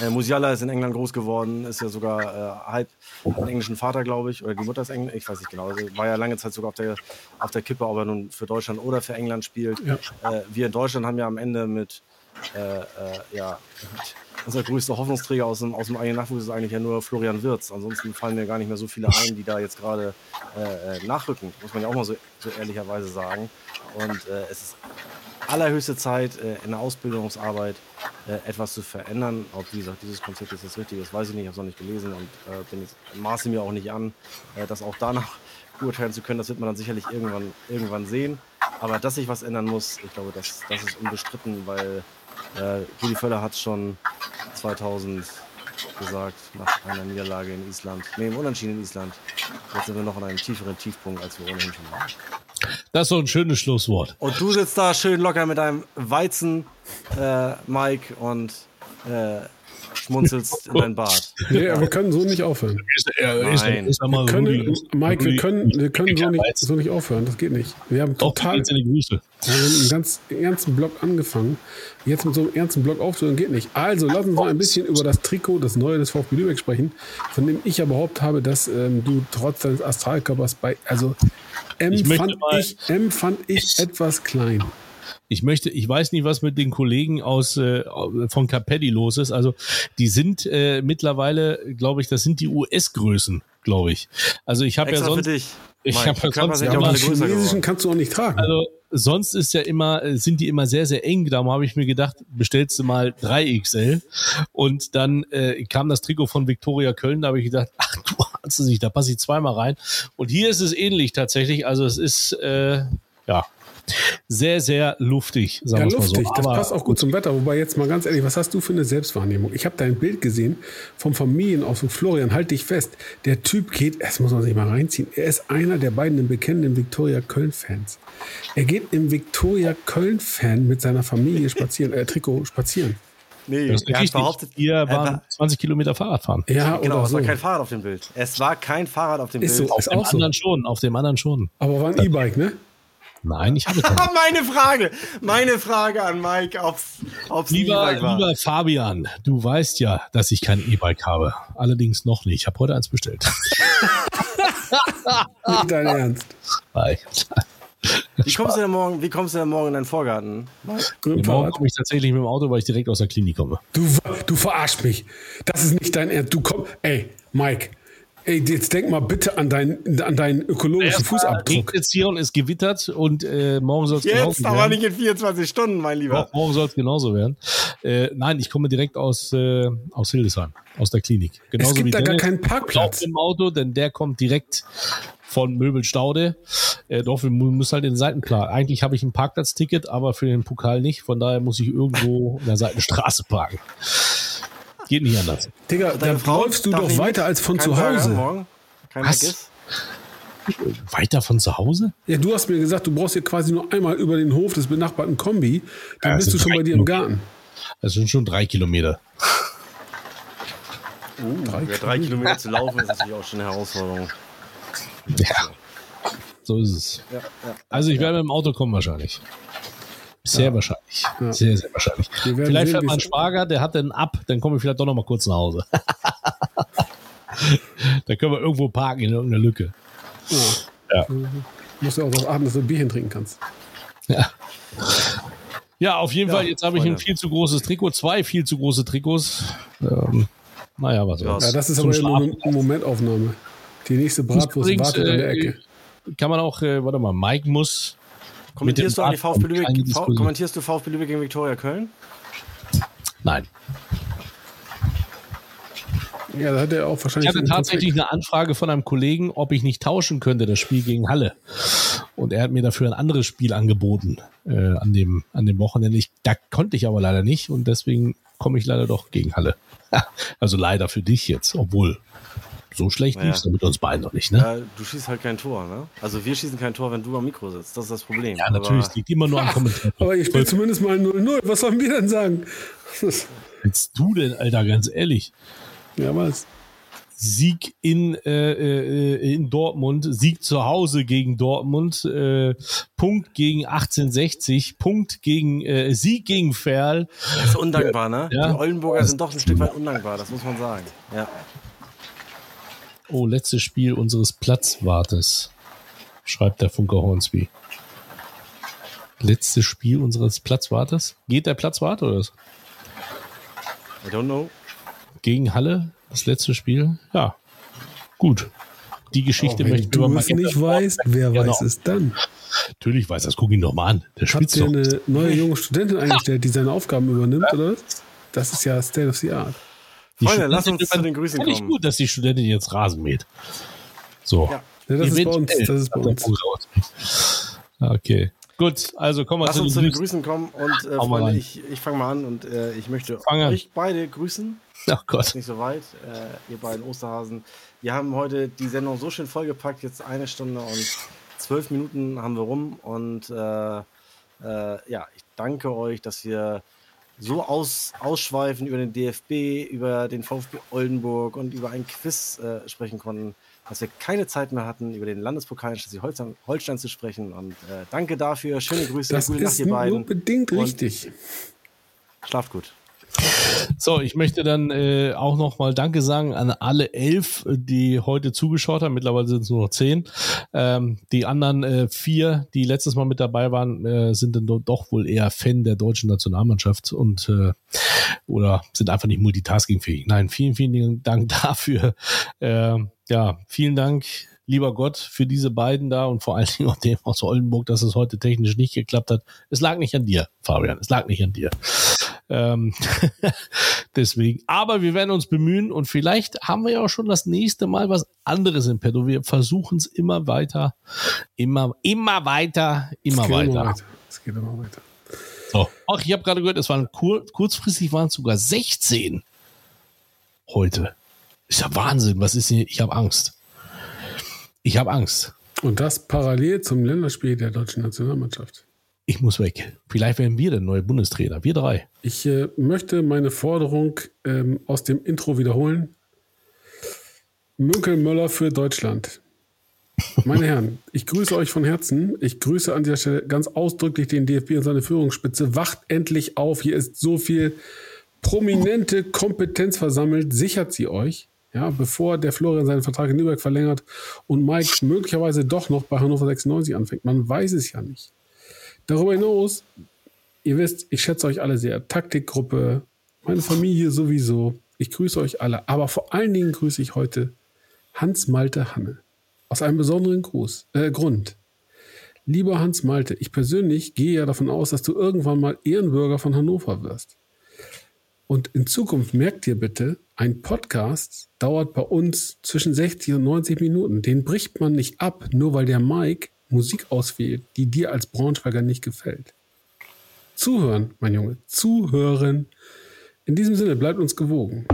Äh, Musiala ist in England groß geworden, ist ja sogar äh, halb einen englischen Vater, glaube ich, oder die Mutter ist Englisch, ich weiß nicht genau. Also war ja lange Zeit sogar auf der, auf der Kippe, ob er nun für Deutschland oder für England spielt. Ja. Wir in Deutschland haben ja am Ende mit, ja, unser größter Hoffnungsträger aus dem, aus dem eigenen Nachwuchs ist eigentlich ja nur Florian Wirz. Ansonsten fallen mir gar nicht mehr so viele ein, die da jetzt gerade äh, äh, nachrücken, muss man ja auch mal so, so ehrlicherweise sagen. Und äh, es ist allerhöchste Zeit, äh, in der Ausbildungsarbeit äh, etwas zu verändern. Ob, wie gesagt, dieses Konzept ist das Richtige, das weiß ich nicht, ich habe es noch nicht gelesen und äh, bin jetzt, maße mir auch nicht an, das auch danach beurteilen zu können. Das wird man dann sicherlich irgendwann, irgendwann sehen. Aber dass sich was ändern muss, ich glaube, das, das ist unbestritten, weil äh, Rudi Völler hat es schon 2000 gesagt, nach einer Niederlage in Island, nee, im Unentschieden in Island. Jetzt sind wir noch an einem tieferen Tiefpunkt, als wir ohnehin schon waren. Das ist so ein schönes Schlusswort. Und du sitzt da schön locker mit deinem Weizen, äh, Mike, und äh, schmunzelst in dein Bart. Ja, wir können so nicht aufhören. Nein. wir können, Mike, wir können, wir können so, nicht, so nicht aufhören. Das geht nicht. Wir haben total wir haben einen ganz ernsten Block angefangen. Jetzt mit so einem ernsten Block aufzuhören, geht nicht. Also, lass uns mal ein bisschen über das Trikot, das neue des VfB Lübeck sprechen, von dem ich ja behauptet habe, dass ähm, du trotz deines Astralkörpers bei, also M, ich fand, ich, M fand ich etwas klein. Ich möchte, ich weiß nicht, was mit den Kollegen aus äh, von Capelli los ist. Also die sind äh, mittlerweile, glaube ich, das sind die US-Größen, glaube ich. Also ich habe ja sonst, ich habe ja sonst ja, immer, chinesischen kannst du auch nicht tragen. Also sonst ist ja immer, sind die immer sehr, sehr eng. Darum habe ich mir gedacht, bestellst du mal 3XL. Und dann äh, kam das Trikot von Victoria Köln, da habe ich gedacht, ach du hast es nicht, da passe ich zweimal rein. Und hier ist es ähnlich tatsächlich. Also es ist, äh, ja, sehr, sehr luftig, sagen ja, luftig. So. Das passt auch gut zum Wetter. Wobei jetzt mal ganz ehrlich, was hast du für eine Selbstwahrnehmung? Ich habe dein Bild gesehen vom Familienausflug. Florian, halt dich fest. Der Typ geht, das muss man sich mal reinziehen. Er ist einer der beiden bekennenden Viktoria Köln-Fans. Er geht im Viktoria Köln-Fan mit seiner Familie spazieren, äh, Trikot spazieren. Nee, das ist er hat behauptet, ihr waren 20 Kilometer Fahrrad fahren. Ja, genau, es so. war kein Fahrrad auf dem Bild. Es war kein Fahrrad auf dem ist Bild. So, auf dem anderen so. schon, auf dem anderen schon. Aber war ein E-Bike, ne? Nein, ich habe keine. meine Frage, meine Frage an Mike, ob's, ob's lieber, E-Bike war. Lieber Fabian, du weißt ja, dass ich kein E-Bike habe. Allerdings noch nicht. Ich habe heute eins bestellt. Nicht dein Ernst. Nein. Wie kommst, du denn morgen, wie kommst du denn morgen in deinen Vorgarten? Morgen komme ich tatsächlich mit dem Auto, weil ich direkt aus der Klinik komme. Du, du verarschst mich. Das ist nicht dein Ernst. Du kommst. Ey, Mike, Ey, jetzt denk mal bitte an, dein, an deinen ökologischen Fußabdruck. Jetzt hier und es gewittert und äh, morgen soll es genauso werden. Jetzt, aber nicht in 24 Stunden, mein Lieber. Morgen soll es genauso werden. Äh, nein, ich komme direkt aus, äh, aus Hildesheim, aus der Klinik. Genauso es gibt wie da Dennis. gar keinen Parkplatz. Im Auto, denn der kommt direkt von Möbelstaude. Äh, doch, wir müssen halt den Seitenplan. Eigentlich habe ich ein Parkplatzticket, aber für den Pokal nicht. Von daher muss ich irgendwo in der Seitenstraße parken. Geht nicht anders. Digga, dann läufst du doch weiter als von zu Hause. Was? Weiter von zu Hause? Ja, du hast mir gesagt, du brauchst hier quasi nur einmal über den Hof des benachbarten Kombi, dann ja, bist du schon bei dir im Garten. Das sind schon drei Kilometer. Uh, drei, ja, drei Kilometer zu laufen ist natürlich auch schon eine Herausforderung. Ja, so ist es. Ja, ja, also ich werde mit dem Auto kommen wahrscheinlich. Sehr ja. wahrscheinlich. Ja. Sehr, sehr wahrscheinlich. Vielleicht fährt mein Schwager, der hat dann ab, dann komme ich vielleicht doch noch mal kurz nach Hause. dann können wir irgendwo parken in irgendeiner Lücke. Ja. ja. Du musst ja auch darauf achten, dass du ein Bierchen trinken kannst. Ja. Ja, auf jeden Fall. Jetzt habe ich ein viel zu großes Trikot, zwei viel zu große Trikots. Ähm, naja, was soll's. Ja, das ist aber eine Momentaufnahme. Die nächste Bratwurst wartet in der Ecke. Äh, kann man auch, äh, warte mal, Mike muss Kommentierst du VfB Lübeck, kommentierst du VfB Lübeck gegen Viktoria Köln? Nein. Ja, da hat er auch wahrscheinlich. Ich hatte tatsächlich eine Anfrage von einem Kollegen, ob ich nicht tauschen könnte, das Spiel gegen Halle. Und er hat mir dafür ein anderes Spiel angeboten äh, an, dem, an dem Wochenende. Ich, da konnte ich aber leider nicht und deswegen komme ich leider doch gegen Halle. also leider für dich jetzt, obwohl so schlecht naja. lief es mit uns beiden noch nicht, ne? Ja, du schießt halt kein Tor, ne? Also wir schießen kein Tor, wenn du am Mikro sitzt. Das ist das Problem. Ja, natürlich, es liegt immer nur am Kommentar. Aber ich spiele zumindest mal 0-0. Was sollen wir denn sagen? Was willst du denn, Alter, ganz ehrlich? Ja, was? Sieg in, äh, äh, in Dortmund, Sieg zu Hause gegen Dortmund, äh, Punkt gegen 1860, Punkt gegen äh, Sieg gegen Ferl. Das ist undankbar, ne? Ja. Die Oldenburger sind doch ein Stück weit undankbar, das muss man sagen. Ja. Oh, letztes Spiel unseres Platzwartes, schreibt der Funker Hornsby. Letztes Spiel unseres Platzwartes? Geht der Platzwart oder was? I don't know. Gegen Halle, das letzte Spiel? Ja, gut. Die Geschichte Auch möchte du es nicht weißt, wer genau. weiß es dann? Natürlich weiß das, guck ihn doch mal an. Der Habt ihr eine neue junge Studentin eingestellt, die seine Aufgaben übernimmt, ja. oder? Das ist ja State of the Art. Freunde, lass uns zu den Grüßen kommen. Ich gut, dass die Studentin jetzt Rasen mäht. So. Ja. ja das, ist bei uns, das ist bei uns. Okay. Gut, also kommen wir Lass zu uns den zu den Grüßen kommen und äh, Freunde, ich, ich fange mal an und äh, ich möchte euch beide grüßen. Ach Gott. Ist nicht so weit, äh, ihr beiden Osterhasen. Wir haben heute die Sendung so schön vollgepackt, jetzt eine Stunde und zwölf Minuten haben wir rum und äh, äh, ja, ich danke euch, dass wir so aus, ausschweifen über den DFB, über den VfB Oldenburg und über ein Quiz äh, sprechen konnten, dass wir keine Zeit mehr hatten, über den Landespokal in Schleswig-Holstein Holstein zu sprechen. Und äh, danke dafür. Schöne Grüße. Das gute ist Nacht, ihr beiden. nur bedingt richtig. Schlaft gut. So, ich möchte dann äh, auch nochmal Danke sagen an alle elf, die heute zugeschaut haben. Mittlerweile sind es nur noch zehn. Ähm, die anderen äh, vier, die letztes Mal mit dabei waren, äh, sind dann doch wohl eher Fan der deutschen Nationalmannschaft und äh, oder sind einfach nicht multitaskingfähig. Nein, vielen, vielen Dank dafür. Äh, ja, vielen Dank lieber Gott, für diese beiden da und vor allen Dingen auch dem aus Oldenburg, dass es heute technisch nicht geklappt hat. Es lag nicht an dir, Fabian. Es lag nicht an dir. Ähm, deswegen. Aber wir werden uns bemühen und vielleicht haben wir ja auch schon das nächste Mal was anderes im Petto. Wir versuchen es immer weiter, immer, immer weiter, immer weiter. Es geht immer weiter. So. Ach, ich habe gerade gehört, es waren kur kurzfristig waren es sogar 16 heute. Ist ja Wahnsinn. Was ist hier? Ich habe Angst. Ich habe Angst. Und das parallel zum Länderspiel der deutschen Nationalmannschaft. Ich muss weg. Vielleicht werden wir der neue Bundestrainer. Wir drei. Ich äh, möchte meine Forderung ähm, aus dem Intro wiederholen. Münkel Möller für Deutschland. Meine Herren, ich grüße euch von Herzen. Ich grüße an dieser Stelle ganz ausdrücklich den DFB und seine Führungsspitze. Wacht endlich auf. Hier ist so viel prominente Kompetenz versammelt. Sichert sie euch ja, bevor der Florian seinen Vertrag in Nürnberg verlängert und Mike möglicherweise doch noch bei Hannover 96 anfängt. Man weiß es ja nicht. Darüber hinaus, ihr wisst, ich schätze euch alle sehr. Taktikgruppe, meine Familie sowieso. Ich grüße euch alle. Aber vor allen Dingen grüße ich heute Hans Malte Hanne. Aus einem besonderen Gruß, äh, Grund. Lieber Hans Malte, ich persönlich gehe ja davon aus, dass du irgendwann mal Ehrenbürger von Hannover wirst. Und in Zukunft merkt ihr bitte, ein Podcast dauert bei uns zwischen 60 und 90 Minuten. Den bricht man nicht ab, nur weil der Mike Musik auswählt, die dir als Braunschweiger nicht gefällt. Zuhören, mein Junge, zuhören. In diesem Sinne, bleibt uns gewogen.